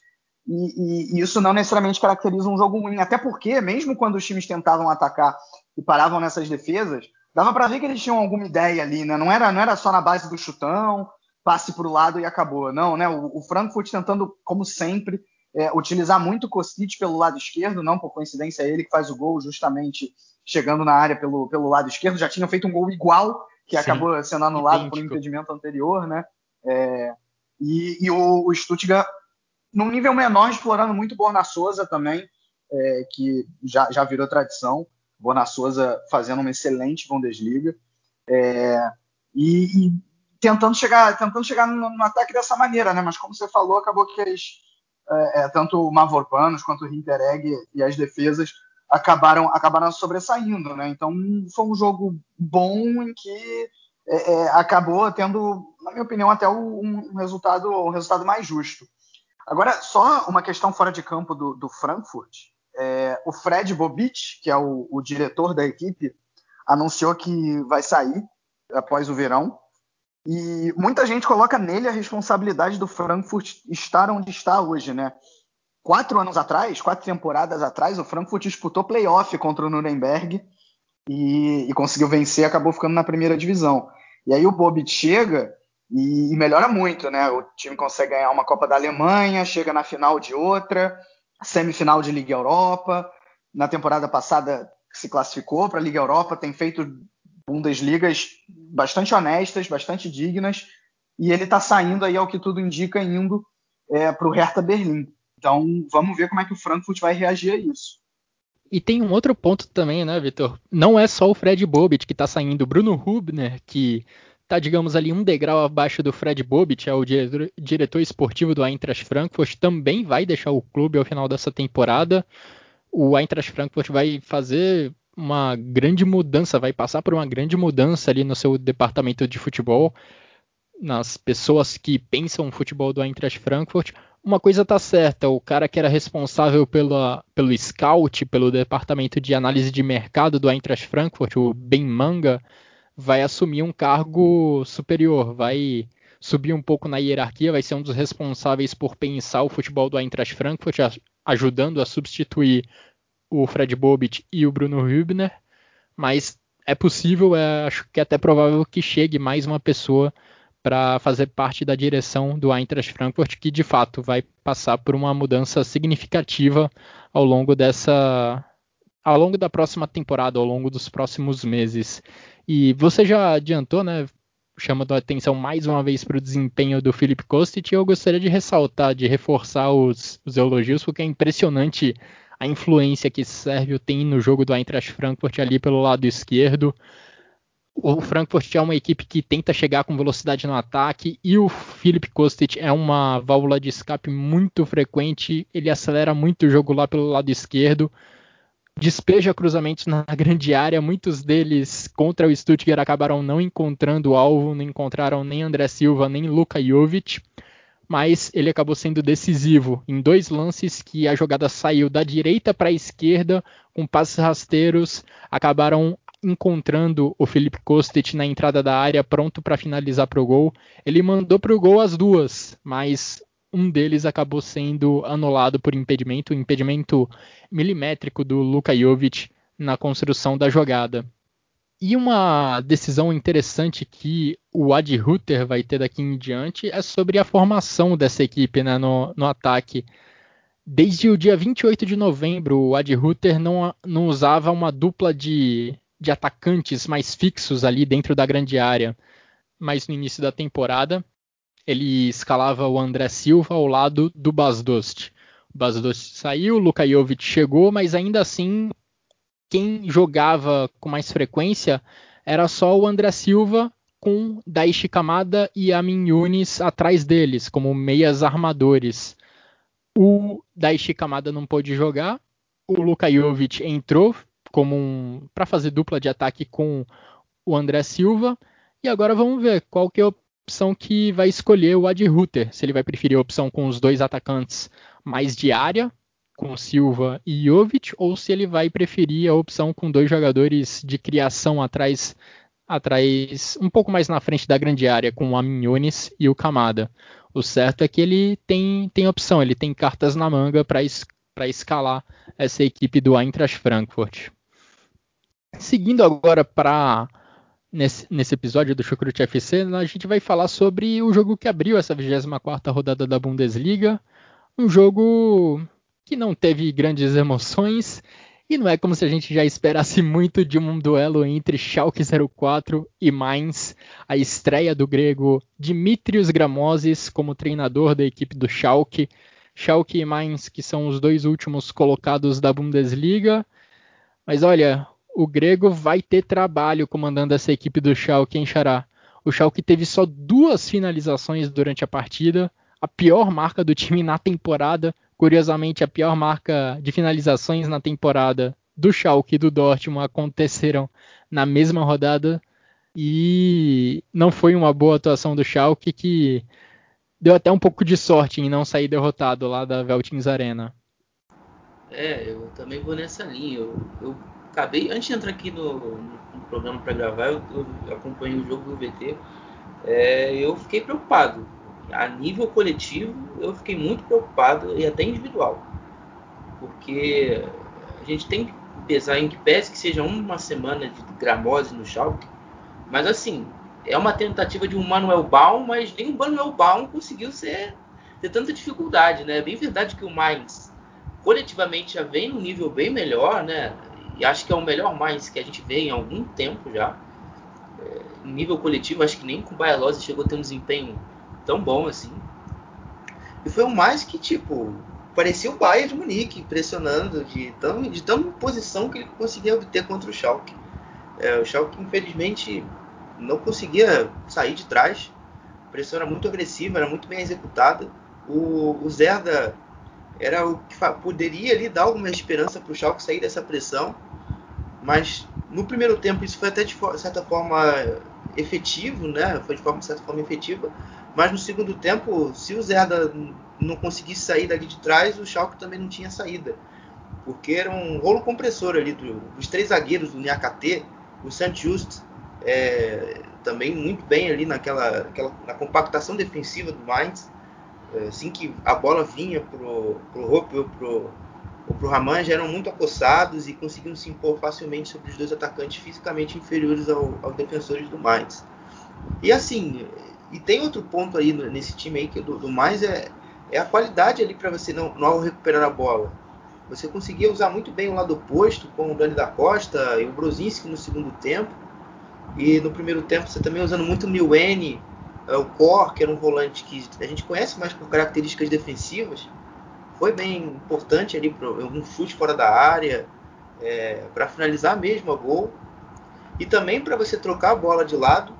E, e, e, isso não necessariamente caracteriza um jogo ruim. Até porque, mesmo quando os times tentavam atacar e paravam nessas defesas, dava para ver que eles tinham alguma ideia ali, né? Não era, não era só na base do chutão, passe para o lado e acabou. Não, né? O, o Frankfurt tentando, como sempre, é, utilizar muito o Kostic pelo lado esquerdo, não por coincidência é ele que faz o gol justamente chegando na área pelo, pelo lado esquerdo, já tinha feito um gol igual, que Sim, acabou sendo anulado idêntico. por um impedimento anterior, né? É, e, e o, o Stuttgart, num nível menor, explorando muito Borna Souza também, é, que já, já virou tradição. Borna Souza fazendo uma excelente Bundesliga. É, e, e, tentando chegar, tentando chegar no, no, ataque dessa maneira, né? Mas como você falou, acabou que eles é, é, tanto o Mavropanos quanto o Hintereg e as defesas acabaram, acabaram sobressaindo, né? Então foi um jogo bom em que é, é, acabou tendo, na minha opinião, até um, resultado, um resultado mais justo. Agora, só uma questão fora de campo do, do Frankfurt. É, o Fred Bobic, que é o, o, diretor da equipe, anunciou que vai sair após o verão. E muita gente coloca nele a responsabilidade do Frankfurt estar onde está hoje, né? Quatro anos atrás, quatro temporadas atrás, o Frankfurt disputou playoff contra o Nuremberg e, e conseguiu vencer, acabou ficando na primeira divisão. E aí o Bobic chega e, e, melhora muito, né? O time consegue ganhar uma Copa da Alemanha, chega na final de outra, semifinal de Liga Europa. Na temporada passada se classificou para a Liga Europa, tem feito Bundesligas bastante honestas, bastante dignas, e ele está saindo aí, ao que tudo indica, indo é, para o Hertha Berlim. Então vamos ver como é que o Frankfurt vai reagir a isso. E tem um outro ponto também, né, Vitor? Não é só o Fred Bobit que está saindo, Bruno Hubner, que está, digamos ali, um degrau abaixo do Fred Bobit, é o diretor, diretor esportivo do Eintracht Frankfurt, também vai deixar o clube ao final dessa temporada. O Eintracht Frankfurt vai fazer uma grande mudança, vai passar por uma grande mudança ali no seu departamento de futebol, nas pessoas que pensam o futebol do Eintracht Frankfurt. Uma coisa tá certa, o cara que era responsável pela, pelo scout, pelo departamento de análise de mercado do Eintracht Frankfurt, o Ben Manga, vai assumir um cargo superior, vai subir um pouco na hierarquia, vai ser um dos responsáveis por pensar o futebol do Eintracht Frankfurt, ajudando a substituir o Fred Bobit e o Bruno Hübner, mas é possível, é, acho que é até provável que chegue mais uma pessoa para fazer parte da direção do Eintracht Frankfurt, que de fato vai passar por uma mudança significativa ao longo dessa ao longo da próxima temporada, ao longo dos próximos meses. E você já adiantou, né, chamando a atenção mais uma vez para o desempenho do Philip Kostic, eu gostaria de ressaltar, de reforçar os, os elogios, porque é impressionante a influência que Sérvio tem no jogo do Eintracht Frankfurt ali pelo lado esquerdo. O Frankfurt é uma equipe que tenta chegar com velocidade no ataque e o Filip Kostic é uma válvula de escape muito frequente. Ele acelera muito o jogo lá pelo lado esquerdo, despeja cruzamentos na grande área. Muitos deles contra o Stuttgart acabaram não encontrando o alvo, não encontraram nem André Silva nem Luka Jovic mas ele acabou sendo decisivo em dois lances que a jogada saiu da direita para a esquerda com passes rasteiros, acabaram encontrando o Felipe Kostic na entrada da área pronto para finalizar para o gol. Ele mandou para o gol as duas, mas um deles acabou sendo anulado por impedimento, impedimento milimétrico do Luka Jovic na construção da jogada. E uma decisão interessante que o Ad Ruther vai ter daqui em diante é sobre a formação dessa equipe né, no, no, ataque. Desde o dia 28 de novembro, o Ad Ruther não, não usava uma dupla de, de atacantes mais fixos ali dentro da grande área. Mas no início da temporada, ele escalava o André Silva ao lado do Basdost. O Basdost saiu, o Luka Jovic chegou, mas ainda assim quem jogava com mais frequência era só o André Silva com Daichi Kamada e Amin Yunis atrás deles, como meias armadores. O Daichi Kamada não pôde jogar, o Luka Jovic entrou como um para fazer dupla de ataque com o André Silva. E agora vamos ver qual que é a opção que vai escolher o Ad Ruther. Se ele vai preferir a opção com os dois atacantes mais de área, com Silva e Jovic, ou se ele vai preferir a opção com dois jogadores de criação atrás, atrás um pouco mais na frente da grande área, com o Aminhones e o Camada. O certo é que ele tem, tem opção, ele tem cartas na manga para es, escalar essa equipe do Eintracht Frankfurt. Seguindo agora para nesse, nesse episódio do Chucrute FC, a gente vai falar sobre o jogo que abriu essa 24ª rodada da Bundesliga, um jogo que não teve grandes emoções e não é como se a gente já esperasse muito de um duelo entre Schalke 04 e Mainz, a estreia do grego Dimitrios Gramosis como treinador da equipe do Schalke. Schalke e Mainz, que são os dois últimos colocados da Bundesliga. Mas olha, o grego vai ter trabalho comandando essa equipe do Schalke, hein, Xará? O Schalke teve só duas finalizações durante a partida, a pior marca do time na temporada, Curiosamente, a pior marca de finalizações na temporada do Schalke e do Dortmund aconteceram na mesma rodada e não foi uma boa atuação do Schalke que deu até um pouco de sorte em não sair derrotado lá da Veltins Arena. É, eu também vou nessa linha. Eu, eu acabei, antes de entrar aqui no, no programa para gravar, eu, eu acompanhei o jogo do VT. É, eu fiquei preocupado. A nível coletivo, eu fiquei muito preocupado e até individual. Porque a gente tem que pesar em que pese que seja uma semana de gramose no Schalke, mas assim, é uma tentativa de um Manuel Baum, mas nem o Manuel Baum conseguiu ser, ter tanta dificuldade, né? É bem verdade que o Mainz coletivamente já vem num nível bem melhor, né? E acho que é o melhor Mainz que a gente vê em algum tempo já. É, nível coletivo, acho que nem com o Baialose chegou a ter um desempenho tão bom assim. E foi um mais que, tipo, parecia o Bayern de Munique, pressionando de tão, de tão posição que ele conseguia obter contra o Schalke. É, o Schalke, infelizmente, não conseguia sair de trás. A pressão era muito agressiva, era muito bem executada. O, o Zerda era o que poderia ali dar alguma esperança para o Schalke sair dessa pressão, mas no primeiro tempo isso foi até de certa forma efetivo, né? Foi de, forma, de certa forma efetiva, mas no segundo tempo, se o Zerda não conseguisse sair dali de trás, o Schalke também não tinha saída, porque era um rolo compressor ali do, dos três zagueiros do Niakate, o Sant Just é, também muito bem ali naquela, naquela, na compactação defensiva do Mainz. É, assim que a bola vinha pro, pro Hope ou pro, ou pro Raman, já eram muito acossados e conseguiam se impor facilmente sobre os dois atacantes fisicamente inferiores ao, aos defensores do Mainz. E assim, e tem outro ponto aí nesse time aí que do, do Mainz é, é a qualidade ali para você não, não recuperar a bola. Você conseguia usar muito bem o lado oposto com o Dani da Costa e o Brozinski no segundo tempo e no primeiro tempo você também usando muito o Milene, o Cor, que era um volante que a gente conhece mais por características defensivas. Foi bem importante ali um chute fora da área, é, para finalizar mesmo a gol. E também para você trocar a bola de lado.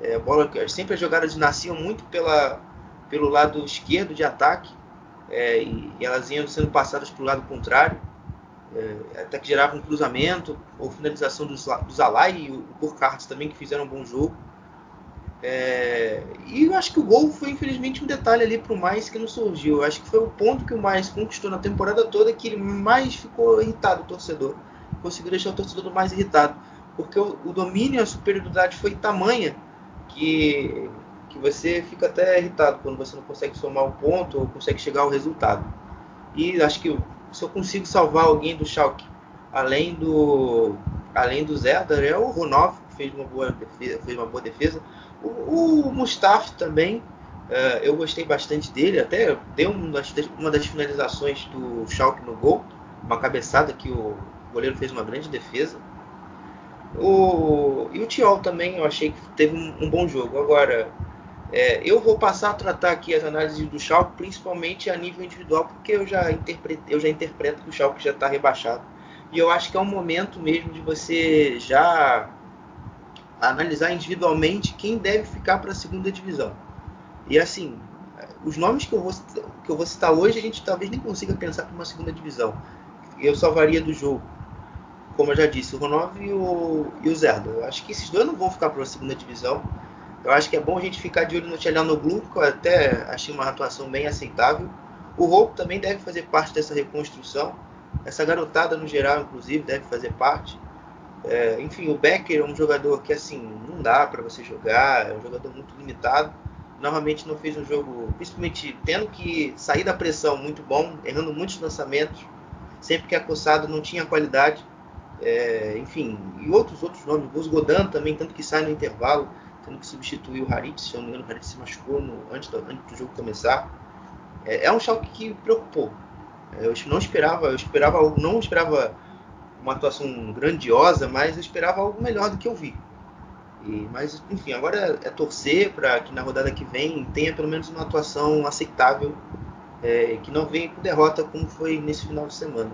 É, bola, sempre as jogadas nasciam muito pela, pelo lado esquerdo de ataque. É, e, e elas iam sendo passadas para o lado contrário é, até que gerava um cruzamento ou finalização do, do Zalai e o Burkhardt também que fizeram um bom jogo. É, e eu acho que o gol foi infelizmente um detalhe ali para o Mais que não surgiu. Eu acho que foi o ponto que o Mais conquistou na temporada toda que ele mais ficou irritado, o torcedor. Conseguiu deixar o torcedor mais irritado. Porque o, o domínio e a superioridade foi tamanha que, que você fica até irritado quando você não consegue somar um ponto ou consegue chegar ao resultado. E acho que se eu consigo salvar alguém do Schalke, além do além do Zerdar, é o Ronov, que fez uma boa defesa. Fez uma boa defesa. O, o Mustafa também, uh, eu gostei bastante dele, até deu uma das, uma das finalizações do Schalke no gol, uma cabeçada que o goleiro fez uma grande defesa. O, e o Tiol também eu achei que teve um, um bom jogo. Agora, é, eu vou passar a tratar aqui as análises do Schalke, principalmente a nível individual, porque eu já, eu já interpreto que o Schalke já está rebaixado. E eu acho que é um momento mesmo de você já analisar individualmente quem deve ficar para a segunda divisão. E assim, os nomes que eu, vou, que eu vou citar hoje, a gente talvez nem consiga pensar para uma segunda divisão. Eu salvaria do jogo, como eu já disse, o Ronov e o, e o. Eu acho que esses dois não vão ficar para a segunda divisão. Eu acho que é bom a gente ficar de olho no Tchelanoglu, que eu até achei uma atuação bem aceitável. O Rouco também deve fazer parte dessa reconstrução. Essa garotada, no geral, inclusive, deve fazer parte. É, enfim, o Becker é um jogador que, assim, não dá para você jogar, é um jogador muito limitado. Novamente não fez um jogo, principalmente tendo que sair da pressão muito bom, errando muitos lançamentos. Sempre que acossado não tinha qualidade. É, enfim, e outros outros nomes. O Godan também, tanto que sai no intervalo tendo que substituir o Harit, se eu não me engano, o Harit se machucou no, antes, do, antes do jogo começar. É, é um Schalke que preocupou. É, eu não esperava, eu esperava não esperava uma atuação grandiosa, mas eu esperava algo melhor do que eu vi. E, mas, enfim, agora é, é torcer para que na rodada que vem tenha pelo menos uma atuação aceitável, é, que não venha com derrota como foi nesse final de semana.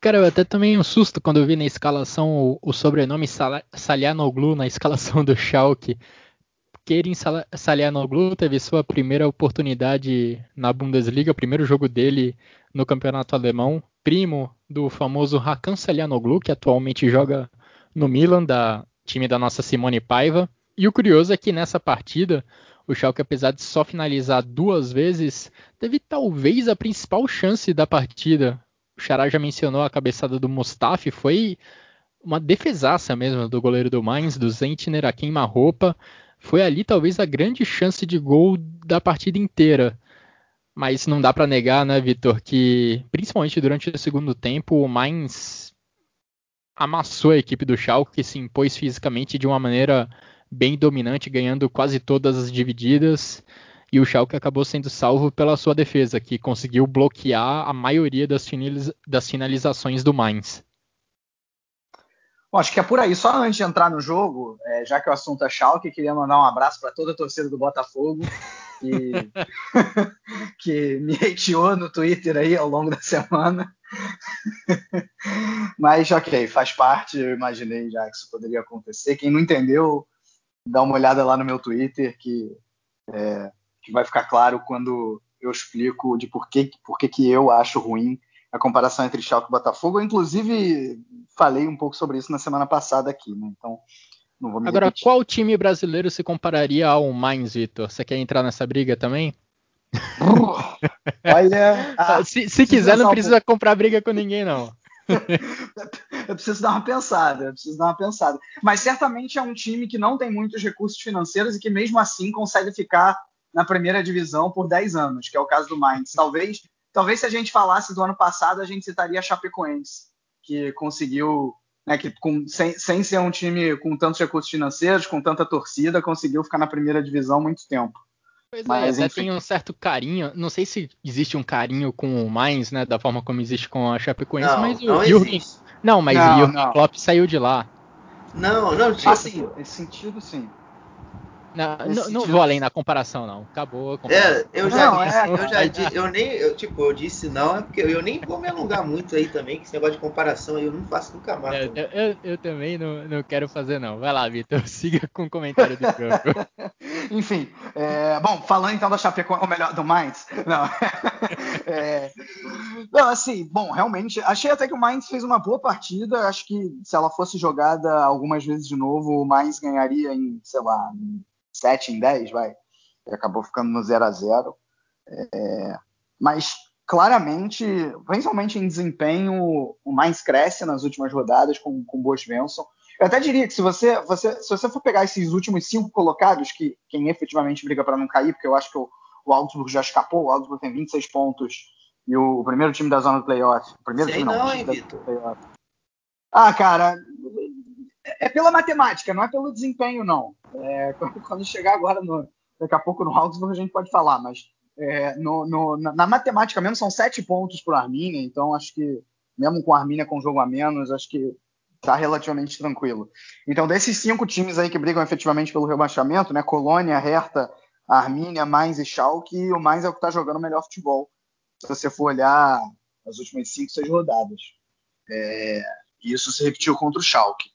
Cara, eu até tomei um susto quando eu vi na escalação o, o sobrenome Salianoglu na escalação do Schalke. Kerin Salianoglu teve sua primeira oportunidade na Bundesliga, o primeiro jogo dele no campeonato alemão, primo do famoso Hakan Salianoglu, que atualmente joga no Milan, da time da nossa Simone Paiva. E o curioso é que nessa partida, o Schalke, apesar de só finalizar duas vezes, teve talvez a principal chance da partida. O Xará já mencionou a cabeçada do Mustafi, foi uma defesaça mesmo do goleiro do Mainz, do Zentner, a queima-roupa. Foi ali talvez a grande chance de gol da partida inteira. Mas não dá para negar, né, Vitor, que principalmente durante o segundo tempo o Mainz amassou a equipe do Schalke, se impôs fisicamente de uma maneira bem dominante, ganhando quase todas as divididas. E o Schalke acabou sendo salvo pela sua defesa, que conseguiu bloquear a maioria das, finalizações do Mainz. Bom, acho que é por aí. Só antes de entrar no jogo, é, já que o assunto é Schalke, queria mandar um abraço para toda a torcida do Botafogo que, que me hateou no Twitter aí ao longo da semana. Mas ok, faz parte. Eu imaginei já que isso poderia acontecer. Quem não entendeu, dá uma olhada lá no meu Twitter que, é, que vai ficar claro quando eu explico de por que, por que, que eu acho ruim a comparação entre Schalke e Botafogo. Eu, inclusive, falei um pouco sobre isso na semana passada aqui, né? Então, não vou me Agora, repetir. qual time brasileiro se compararia ao Mainz, Vitor? Você quer entrar nessa briga também? Olha. Ah, se, se quiser, não precisa um comprar briga com ninguém, não. eu preciso dar uma pensada, eu preciso dar uma pensada. Mas certamente é um time que não tem muitos recursos financeiros e que mesmo assim consegue ficar na primeira divisão por 10 anos, que é o caso do Mainz. Talvez Talvez se a gente falasse do ano passado, a gente citaria a Chapecoense, que conseguiu, né, que com, sem, sem ser um time com tantos recursos financeiros, com tanta torcida, conseguiu ficar na primeira divisão muito tempo. Pois Mas, é, até tem um certo carinho. Não sei se existe um carinho com o Mainz, né? Da forma como existe com a Chapecoense, não, mas não o Jürgen. Não, mas não, o Jürgen Klopp saiu de lá. Não, não, tipo assim. Nesse sentido, sim. Não, não, não, vou além na comparação, não. Acabou. É, eu já não, disse, é, eu já disse, eu nem, eu, tipo, eu disse não, é porque eu nem vou me alongar muito aí também, que esse negócio de comparação aí eu não faço nunca mais. É, eu, eu, eu, também não, não quero fazer, não. Vai lá, Vitor, siga com o comentário do jogo. Enfim, é, bom, falando então da Chapecoense, ou melhor, do Mainz, não. é, não, assim, bom, realmente, achei até que o Mainz fez uma boa partida, acho que se ela fosse jogada algumas vezes de novo, o Mainz ganharia em, sei lá, 7 em 10, vai. E acabou ficando no 0 a 0 é, Mas claramente, principalmente em desempenho, o mais cresce nas últimas rodadas com, com o Boas Svensson. Eu até diria que se você, você, se você for pegar esses últimos cinco colocados, que quem efetivamente briga para não cair, porque eu acho que o, o Augsburg já escapou, o Augsburg tem 26 pontos e o, o primeiro time da zona do playoff. O primeiro Sei time não, não, hein, Vitor? Ah, cara, é pela matemática, não é pelo desempenho, não. É, quando chegar agora, no, daqui a pouco no Augsburg, a gente pode falar, mas é, no, no, na, na, matemática mesmo são sete pontos para o Arminia, então acho que, mesmo com a Arminia com jogo a menos, acho que está relativamente tranquilo. Então, desses cinco times aí que brigam efetivamente pelo rebaixamento, né, Colônia, Hertha, Arminia, Mainz e Schalke, o Mainz é o que está jogando o melhor futebol, se você for olhar as últimas cinco, seis rodadas. É, isso se repetiu contra o Schalke.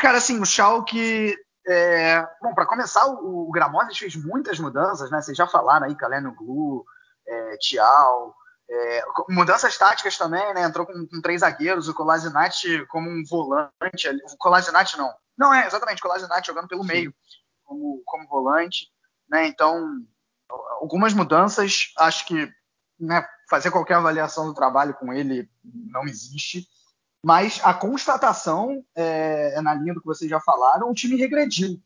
Cara, assim, o Schalke. É... Bom, para começar, o, o fez muitas mudanças, né? Vocês já falaram aí, Caleno Glu, é, Tial. É, mudanças táticas também, né? Entrou com, com três zagueiros, o Colasinati como um volante. O Colasinati não. Não, é, exatamente, o Colasinati jogando pelo Sim. meio como, como volante. Né? Então, algumas mudanças, acho que né, fazer qualquer avaliação do trabalho com ele não existe. Mas a constatação, é, é, na linha do que vocês já falaram, o time regrediu.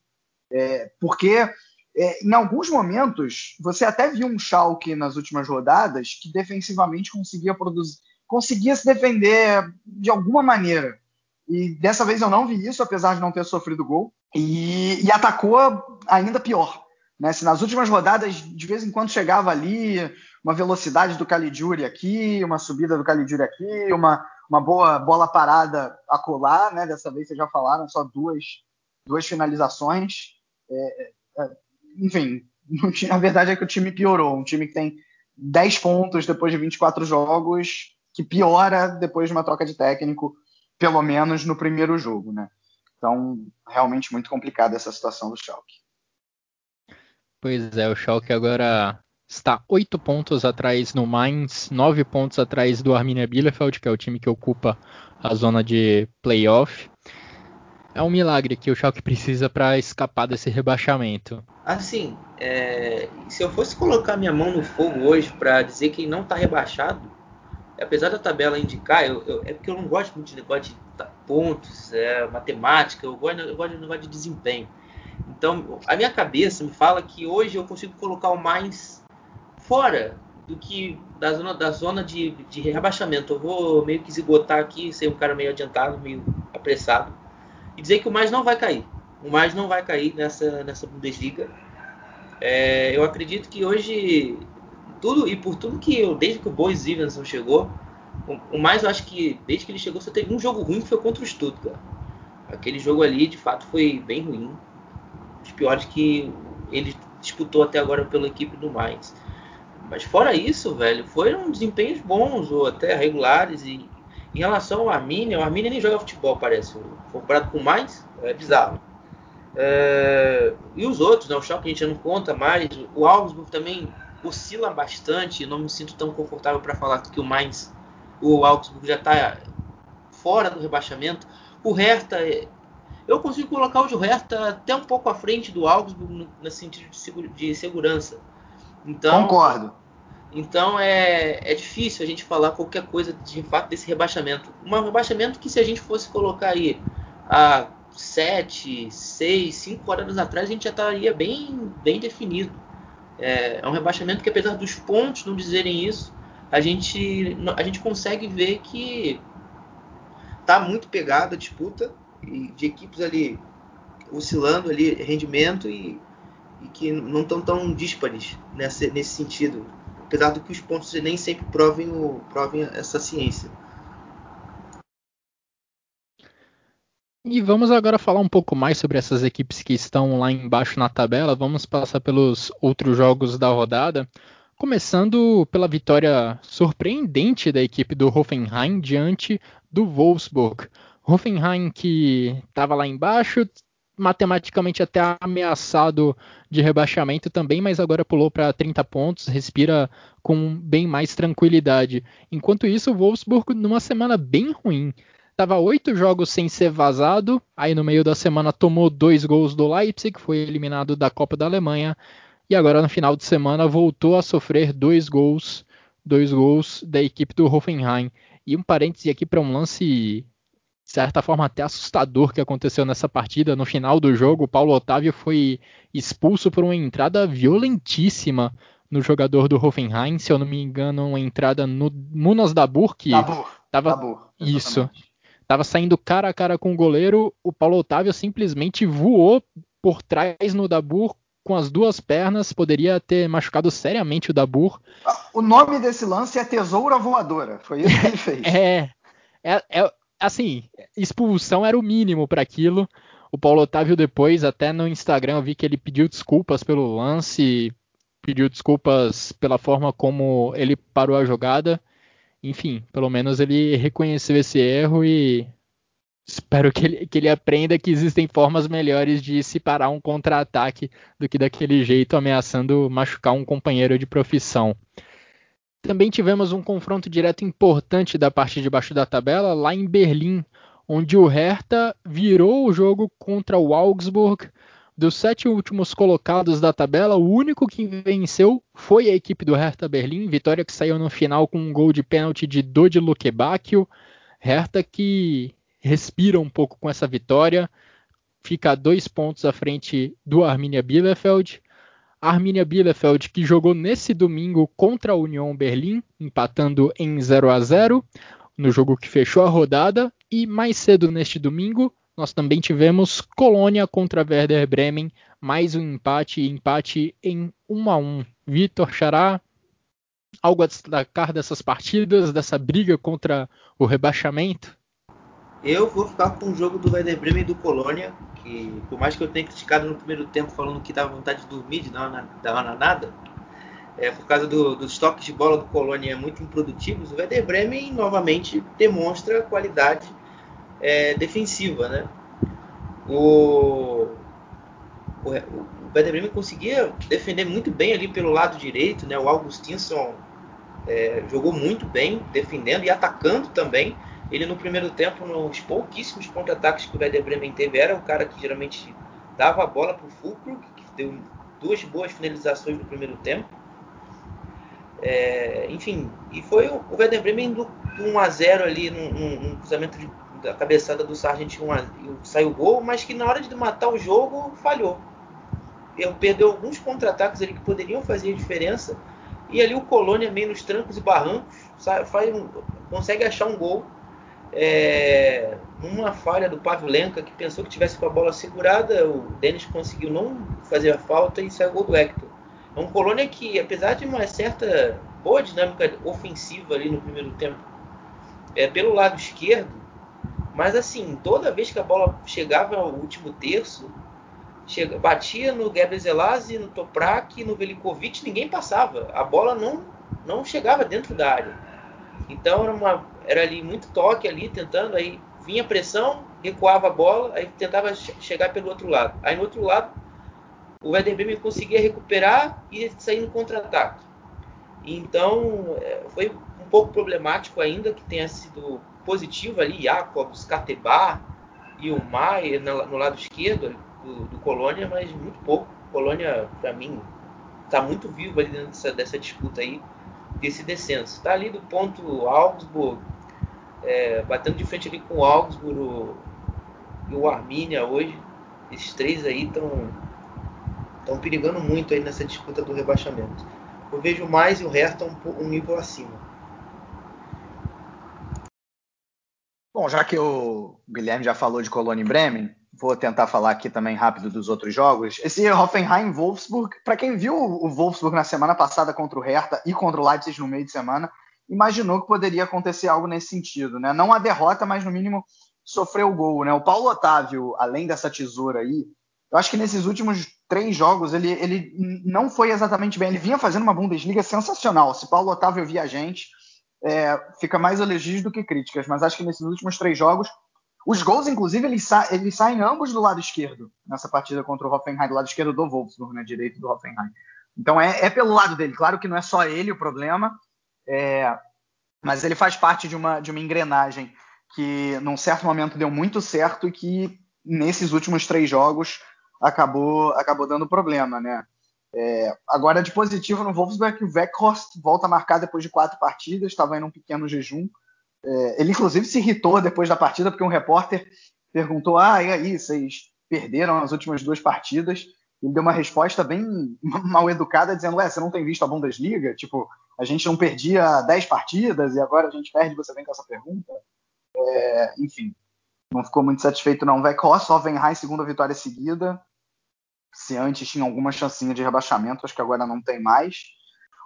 É, porque é, em alguns momentos, você até viu um Schalke nas últimas rodadas que defensivamente conseguia produzir, conseguia se defender de alguma maneira. E dessa vez eu não vi isso, apesar de não ter sofrido gol. E, e atacou ainda pior. Né? Se nas últimas rodadas, de vez em quando chegava ali uma velocidade do Caligiuri aqui, uma subida do Caligiuri aqui, uma, uma boa bola parada a colar, né? Dessa vez vocês já falaram, só duas, duas finalizações. É, é, enfim, a verdade é que o time piorou. Um time que tem 10 pontos depois de 24 jogos, que piora depois de uma troca de técnico, pelo menos no primeiro jogo, né? Então, realmente muito complicada essa situação do Schalke. Pois é, o Schalke agora está oito pontos atrás no Mainz, nove pontos atrás do Arminia Bielefeld, que é o time que ocupa a zona de playoff. é um milagre que o Schalke precisa para escapar desse rebaixamento. Assim, é, se eu fosse colocar minha mão no fogo hoje para dizer que não está rebaixado, apesar da tabela indicar, eu, eu, é porque eu não gosto muito de negócio de pontos, é, matemática, eu gosto, eu gosto de negócio de desempenho. Então, a minha cabeça me fala que hoje eu consigo colocar o mais fora do que da zona, da zona de, de rebaixamento. Eu vou meio que esgotar aqui, ser um cara meio adiantado, meio apressado, e dizer que o mais não vai cair. O mais não vai cair nessa, nessa Bundesliga. É, eu acredito que hoje, tudo e por tudo que eu, desde que o Bois Stevenson chegou, o, o, mais eu acho que desde que ele chegou só teve um jogo ruim que foi contra o Stuttgart. Aquele jogo ali, de fato, foi bem ruim. Piores que ele disputou até agora pela equipe do Mainz. Mas fora isso, velho, foram desempenhos bons ou até regulares. E em relação ao Arminia, o Arminia nem joga futebol, parece. Comparado com mais, é bizarro. É... e os outros, né? O Schalke a gente não conta mais. O Augsburg também oscila bastante. Não me sinto tão confortável para falar que o mais o Augsburg já está fora do rebaixamento. O Hertha, eu consigo colocar o Hertha até um pouco à frente do Augsburg no, sentido de, segurança. Então, Concordo. Então é, é difícil a gente falar qualquer coisa de fato desse rebaixamento. Um rebaixamento que se a gente fosse colocar aí há 7, 6, 5 horas atrás, a gente já estaria bem, bem definido. É, é um rebaixamento que apesar dos pontos não dizerem isso, a gente, a gente consegue ver que tá muito pegada a disputa de equipes ali oscilando ali rendimento e e que não estão tão díspares nessa, nesse sentido, apesar do que os pontos nem sempre provem, o, provem essa ciência. E vamos agora falar um pouco mais sobre essas equipes que estão lá embaixo na tabela. Vamos passar pelos outros jogos da rodada. Começando pela vitória surpreendente da equipe do Hoffenheim diante do Wolfsburg. Hoffenheim que estava lá embaixo, matematicamente até ameaçado de rebaixamento também, mas agora pulou para 30 pontos, respira com bem mais tranquilidade. Enquanto isso, o Wolfsburg numa semana bem ruim. Tava oito jogos sem ser vazado, aí no meio da semana tomou dois gols do Leipzig, foi eliminado da Copa da Alemanha, e agora no final de semana voltou a sofrer dois gols, dois gols da equipe do Hoffenheim. E um parêntese aqui para um lance de certa forma até assustador que aconteceu nessa partida. No final do jogo, o Paulo Otávio foi expulso por uma entrada violentíssima no jogador do Hoffenheim, se eu não me engano, uma entrada no Munas Dabur que Dabur, tava Dabur, isso. Tava saindo cara a cara com o goleiro, o Paulo Otávio simplesmente voou por trás no Dabur com as duas pernas, poderia ter machucado seriamente o Dabur. O nome desse lance é Tesoura Voadora, foi isso que ele fez. é, é, é, assim, expulsão era o mínimo para aquilo. O Paulo Otávio depois, até no Instagram, eu vi que ele pediu desculpas pelo lance, pediu desculpas pela forma como ele parou a jogada. Enfim, pelo menos ele reconheceu esse erro e espero que ele, que ele aprenda que existem formas melhores de se parar um contra-ataque do que daquele jeito ameaçando machucar um companheiro de profissão. Também tivemos um confronto direto importante da parte de baixo da tabela, lá em Berlim, onde o Hertha virou o jogo contra o Augsburg. Dos sete últimos colocados da tabela, o único que venceu foi a equipe do Hertha Berlim, vitória que saiu no final com um gol de pênalti de Dodi Lukebakio. Hertha que respira um pouco com essa vitória, fica a dois pontos à frente do Arminia Bielefeld. Arminia Bielefeld, que jogou nesse domingo contra a Union Berlim, empatando em 0 a 0 no jogo que fechou a rodada. E mais cedo neste domingo, nós também tivemos Colônia contra Werder Bremen, mais um empate, empate em 1 a 1. Vitor Xará, algo a destacar dessas partidas, dessa briga contra o rebaixamento? Eu vou ficar com o jogo do Werder Bremen e do Colônia, que por mais que eu tenha criticado no primeiro tempo falando que dava vontade de dormir, de dar uma, dar uma nada, é, por causa do, dos toques de bola do Colônia muito improdutivos, o Werder Bremen novamente demonstra qualidade é, defensiva, né? O, o, o Werder Bremen conseguia defender muito bem ali pelo lado direito, né? O Augustinson é, jogou muito bem defendendo e atacando também Ele no primeiro tempo, nos pouquíssimos contra-ataques que o Werder Bremen teve, era o cara que geralmente dava a bola para o Fulcro, que deu duas boas finalizações no primeiro tempo. É, enfim, e foi o, Werder Bremen do, do 1 a 0 ali num, num cruzamento de, da cabeçada do Sargent 1 a, saiu o gol, mas que na hora de matar o jogo falhou. Ele perdeu alguns contra-ataques ali que poderiam fazer diferença. E ali o Colônia, meio nos trancos e barrancos, faz um, consegue achar um gol. É, uma falha do Pavlenka, que pensou que tivesse com a bola segurada, o Denis conseguiu não fazer a falta e saiu o gol do Hector. É um Colônia que, apesar de uma certa boa dinâmica ofensiva ali no primeiro tempo, é pelo lado esquerdo, mas assim, toda vez que a bola chegava ao último terço, chega, batia no Gabriel Zelazzi, no Toprak, no Velikovic, ninguém passava. A bola não, não chegava dentro da área. Então era, uma, era ali muito toque ali, tentando, aí vinha pressão, recuava a bola, aí tentava chegar pelo outro lado. Aí no outro lado o Werder Bremen conseguia recuperar e sair no contra-ataque. Então, é, foi um pouco problemático ainda que tenha sido positivo ali, Jacobs, Catebar e o Maier no lado esquerdo do, do Colônia, mas muito pouco. Colônia, para mim, está muito vivo ali dentro dessa, dessa, disputa aí, desse descenso. Está ali do ponto Augsburg, é, batendo de frente ali com o Augsburg e o Arminia hoje. Esses três aí estão perigando muito aí nessa disputa do rebaixamento. Eu vejo mais e o Hertha um, um nível acima. Bom, já que o Guilherme já falou de Colônia e Bremen, vou tentar falar aqui também rápido dos outros jogos. Esse Hoffenheim-Wolfsburg, para quem viu o Wolfsburg na semana passada contra o Hertha e contra o Leipzig no meio de semana, imaginou que poderia acontecer algo nesse sentido, né? Não a derrota, mas no mínimo sofreu o gol, né? O Paulo Otávio, além dessa tesoura aí, eu acho que nesses últimos três jogos ele, ele não foi exatamente bem. Ele vinha fazendo uma Bundesliga sensacional. Se Paulo Otávio via a gente, é, fica mais elogios do que críticas. Mas acho que nesses últimos três jogos, os gols, inclusive, eles, sa eles saem ambos do lado esquerdo nessa partida contra o Hoffenheim, do lado esquerdo do Wolfsburg, né, direito do Hoffenheim. Então é, é, pelo lado dele. Claro que não é só ele o problema, é, mas ele faz parte de uma, de uma engrenagem que, num certo momento, deu muito certo e que, nesses últimos três jogos, acabou, acabou dando problema, né? É, agora, de positivo no Wolfsburg, o Weghorst volta a marcar depois de quatro partidas, estava em um pequeno jejum. É, ele, inclusive, se irritou depois da partida, porque um repórter perguntou: Ah, e aí, vocês perderam as últimas duas partidas? Ele deu uma resposta bem mal educada, dizendo: Ué, você não tem visto a Bundesliga? Tipo, a gente não perdia dez partidas e agora a gente perde, você vem com essa pergunta? É, enfim, não ficou muito satisfeito, não. Weghorst, Hoffenheim, segunda vitória seguida se antes tinha alguma chancinha de rebaixamento, acho que agora não tem mais.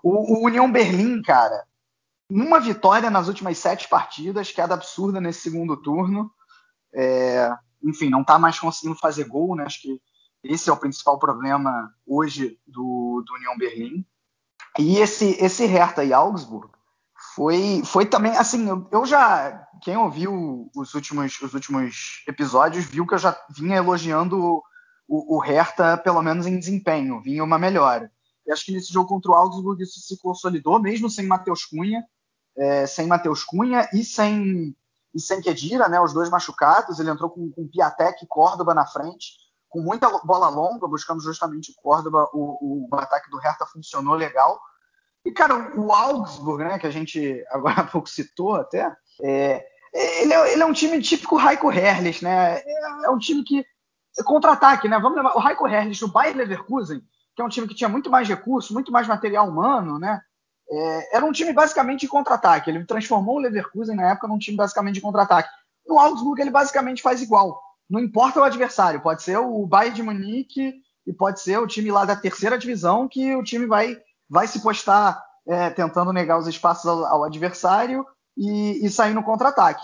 O, o União Berlim, cara, uma vitória nas últimas sete partidas, queda absurda nesse segundo turno. É, enfim, não está mais conseguindo fazer gol, né? Acho que esse é o principal problema hoje do, do União Berlim. E esse, esse Hertha e Augsburg foi, foi também, assim, eu, eu, já, quem ouviu os últimos, os últimos episódios viu que eu já vinha elogiando o, o Hertha, pelo menos em desempenho, vinha uma melhora. E acho que nesse jogo contra o Augsburg isso se consolidou, mesmo sem Matheus Cunha, é, sem Matheus Cunha e sem, e sem Kedira, né, os dois machucados. Ele entrou com, com Piatek e Córdoba na frente, com muita bola longa, buscando justamente o Córdoba. O, o, ataque do Hertha funcionou legal. E, cara, o Augsburg, né, que a gente agora há pouco citou até, é, ele, é, ele é um time típico Raiko Herrlich, né? É, é um time que contra-ataque, né? Vamos lembrar, o Heiko Herrlich, o Bayer Leverkusen, que é um time que tinha muito mais recursos, muito mais material humano, né? É, era um time basicamente de contra-ataque. Ele transformou o Leverkusen na época num time basicamente de contra-ataque. No Augsburg ele basicamente faz igual. Não importa o adversário, pode ser o Bayern de Munique e pode ser o time lá da terceira divisão que o time vai, vai se postar é, tentando negar os espaços ao, ao adversário e, e sair no contra-ataque.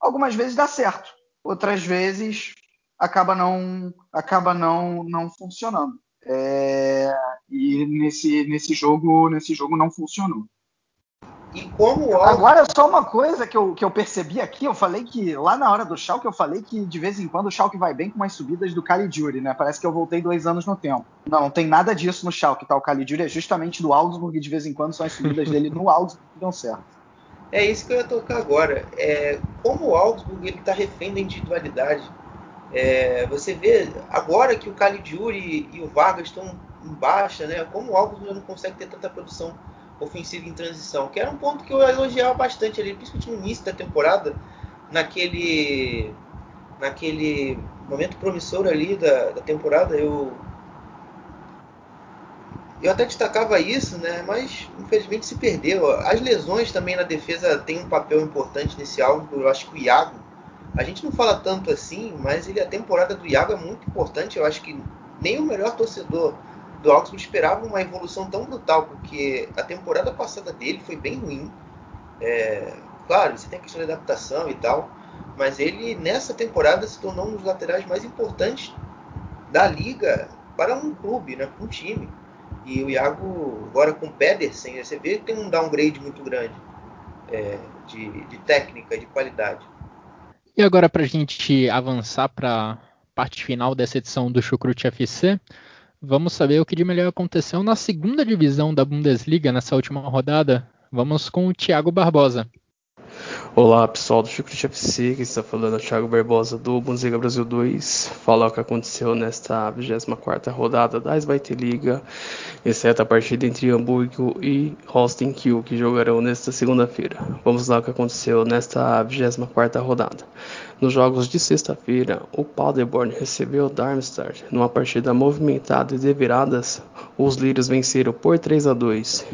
Algumas vezes dá certo, outras vezes acaba não acaba não não funcionando. É, e nesse, nesse jogo nesse jogo não funcionou. E como Agora só uma coisa que eu, que eu percebi aqui, eu falei que lá na hora do Schalke eu falei que de vez em quando o Schalke vai bem com umas subidas do Caligiuri, né? Parece que eu voltei dois anos no tempo. Não, não tem nada disso no Schalke, tá? O Caligiuri é justamente do Augsburg e de vez em quando são as subidas dele no Augsburg que dão certo. É isso que eu ia tocar agora. É, como o Augsburg ele está refém da individualidade. É, você vê agora que o Caligiuri e o Vargas estão em baixa, né? Como o Augsburg não consegue ter tanta produção ofensiva em transição, que era um ponto que eu elogiava bastante ali, principalmente no início da temporada, naquele naquele momento promissor ali da, da temporada, eu eu até destacava isso, né? Mas infelizmente se perdeu. As lesões também na defesa têm um papel importante nesse álbum. Eu acho que o Iago, a gente não fala tanto assim, mas ele a temporada do Iago é muito importante. Eu acho que nem o melhor torcedor do Augsburg esperava uma evolução tão brutal, porque a temporada passada dele foi bem ruim. É, claro, você tem a questão de adaptação e tal, mas ele nessa temporada se tornou um dos laterais mais importantes da liga para um clube, né, para um time. E o Iago, agora com o Pedersen, você vê que tem um downgrade muito grande é, de, de, técnica, de qualidade. E agora, para a gente avançar para a parte final dessa edição do Chucrute FC, vamos saber o que de melhor aconteceu na segunda divisão da Bundesliga nessa última rodada. Vamos com o Thiago Barbosa. Olá pessoal do Chucrute FC, que está falando é o Thiago Barbosa do Bundesliga Brasil 2. Falar o que aconteceu nesta 24 rodada da Zweite Liga, exceto a partida entre Hamburgo e Holstein Kiel, que jogarão nesta segunda-feira. Vamos lá o que aconteceu nesta 24 rodada. Nos jogos de sexta-feira, o Paderborn recebeu o Darmstadt numa partida movimentada e de viradas. Os lírios venceram por 3 a 2.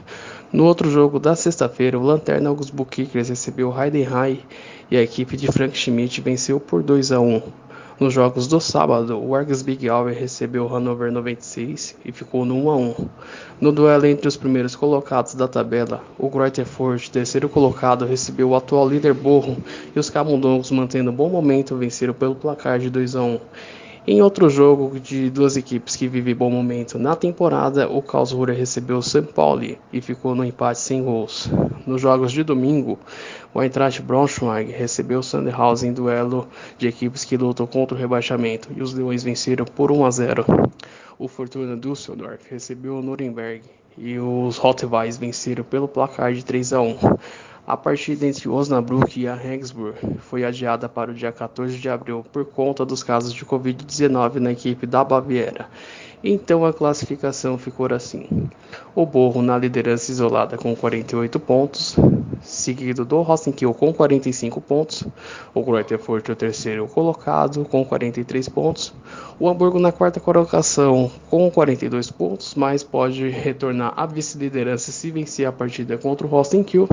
No outro jogo da sexta-feira, o Lanterna Augsburg Kickers recebeu o Heidenheim e a equipe de Frank Schmidt venceu por 2 a 1. Nos jogos do sábado, o Argus Big Hour recebeu o Hannover 96 e ficou no 1 a 1. No duelo entre os primeiros colocados da tabela, o Greuther Furt, terceiro colocado, recebeu o atual líder Borrom e os Camundongos, mantendo um bom momento, venceram pelo placar de 2 a 1. Em outro jogo de duas equipes que vivem bom momento na temporada, o Karlsruhe recebeu o St. Pauli e ficou no empate sem gols. Nos jogos de domingo, o Eintracht Braunschweig recebeu o Sandhausen em duelo de equipes que lutam contra o rebaixamento e os Leões venceram por 1 a 0. O Fortuna Düsseldorf recebeu o Nuremberg e os Rottweils venceram pelo placar de 3 a 1. A partida entre Osnabrück e a Regensburg foi adiada para o dia 14 de abril por conta dos casos de Covid-19 na equipe da Baviera. Então a classificação ficou assim: o Borro na liderança isolada com 48 pontos, seguido do Rosenkiel com 45 pontos, o Greuterfurt o terceiro colocado com 43 pontos, o Hamburgo na quarta colocação com 42 pontos, mas pode retornar à vice-liderança se vencer a partida contra o Rosenkiel,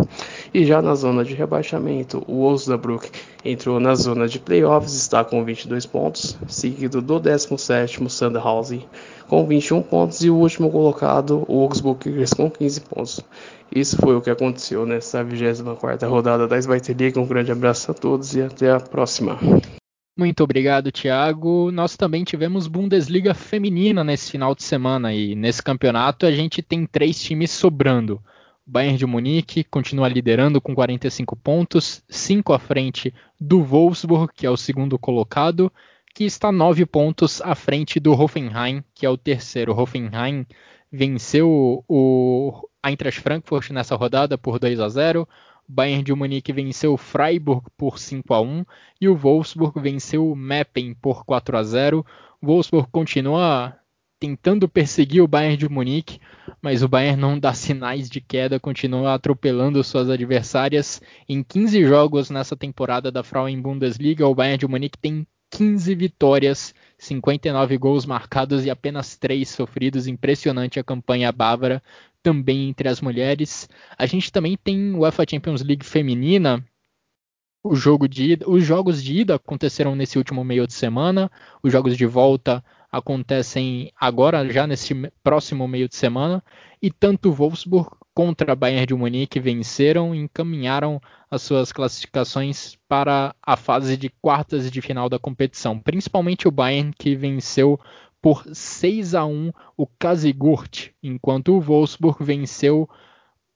e já na zona de rebaixamento, o Osnabrück entrou na zona de playoffs, está com 22 pontos, seguido do 17º Sandhausen com 21 pontos e o último colocado, o Augsburg Kickers com 15 pontos. Isso foi o que aconteceu nessa 24ª rodada da Zweite Liga. Um grande abraço a todos e até a próxima. Muito obrigado, Thiago. Nós também tivemos Bundesliga feminina nesse final de semana e nesse campeonato a gente tem três times sobrando. O Bayern de Munique continua liderando com 45 pontos, 5 à frente do Wolfsburg, que é o segundo colocado, que está 9 pontos à frente do Hoffenheim, que é o terceiro. O Hoffenheim venceu o Eintracht Frankfurt nessa rodada por 2 a 0. Bayern de Munique venceu o Freiburg por 5 a 1 e o Wolfsburg venceu o Meppen por 4 a 0. O Wolfsburg continua tentando perseguir o Bayern de Munique, mas o Bayern não dá sinais de queda, continua atropelando suas adversárias. Em 15 jogos nessa temporada da Frauen Bundesliga, o Bayern de Munique tem 15 vitórias, 59 gols marcados e apenas 3 sofridos. Impressionante a campanha bávara também entre as mulheres. A gente também tem o UEFA Champions League feminina. O jogo de ida, os jogos de ida aconteceram nesse último meio de semana. Os jogos de volta acontecem agora, já nesse próximo meio de semana. E tanto Wolfsburg contra a Bayern de Munique venceram e encaminharam as suas classificações para a fase de quartas de final da competição. Principalmente o Bayern, que venceu por 6 a 1 o Kasigurt, enquanto o Wolfsburg venceu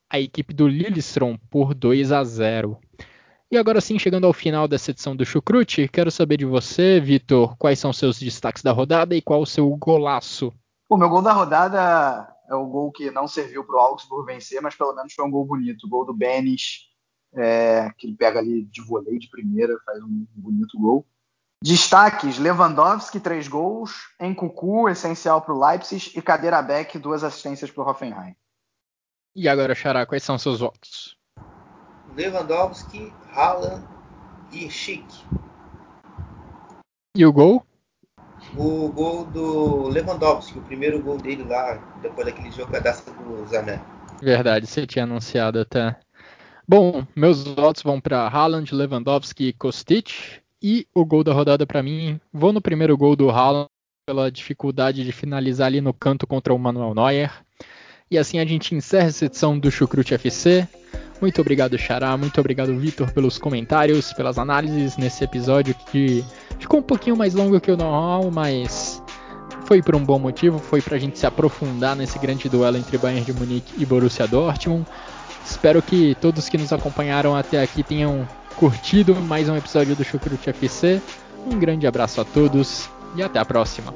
a equipe do Lillestrøm por 2 a 0. E agora sim, chegando ao final dessa edição do Chucrute, quero saber de você, Vitor, quais são seus destaques da rodada e qual o seu golaço? O meu gol da rodada é o gol que não serviu para o Augsburg vencer, mas pelo menos foi um gol bonito, o gol do Benes é, que ele pega ali de voleio de primeira, faz um bonito gol. Destaques: Lewandowski, três gols, Encucu, essencial para o Leipzig, e Cadeira Beck, duas assistências para o Hoffenheim. E agora, Xará, quais são seus votos? Lewandowski, Haaland e Schick. E o gol? O gol do Lewandowski, o primeiro gol dele lá, depois daquele jogadaço do Zané. Verdade, você tinha anunciado até. Bom, meus votos vão para Haaland, Lewandowski e Kostic. E o gol da rodada para mim, vou no primeiro gol do Haaland pela dificuldade de finalizar ali no canto contra o Manuel Neuer. E assim a gente encerra essa edição do Chucrute FC. Muito obrigado, Xará. Muito obrigado, Vitor, pelos comentários, pelas análises nesse episódio que ficou um pouquinho mais longo que o normal, mas foi por um bom motivo. Foi para a gente se aprofundar nesse grande duelo entre Bayern de Munique e Borussia Dortmund. Espero que todos que nos acompanharam até aqui tenham curtido mais um episódio do Chucrute FC. Um grande abraço a todos e até a próxima.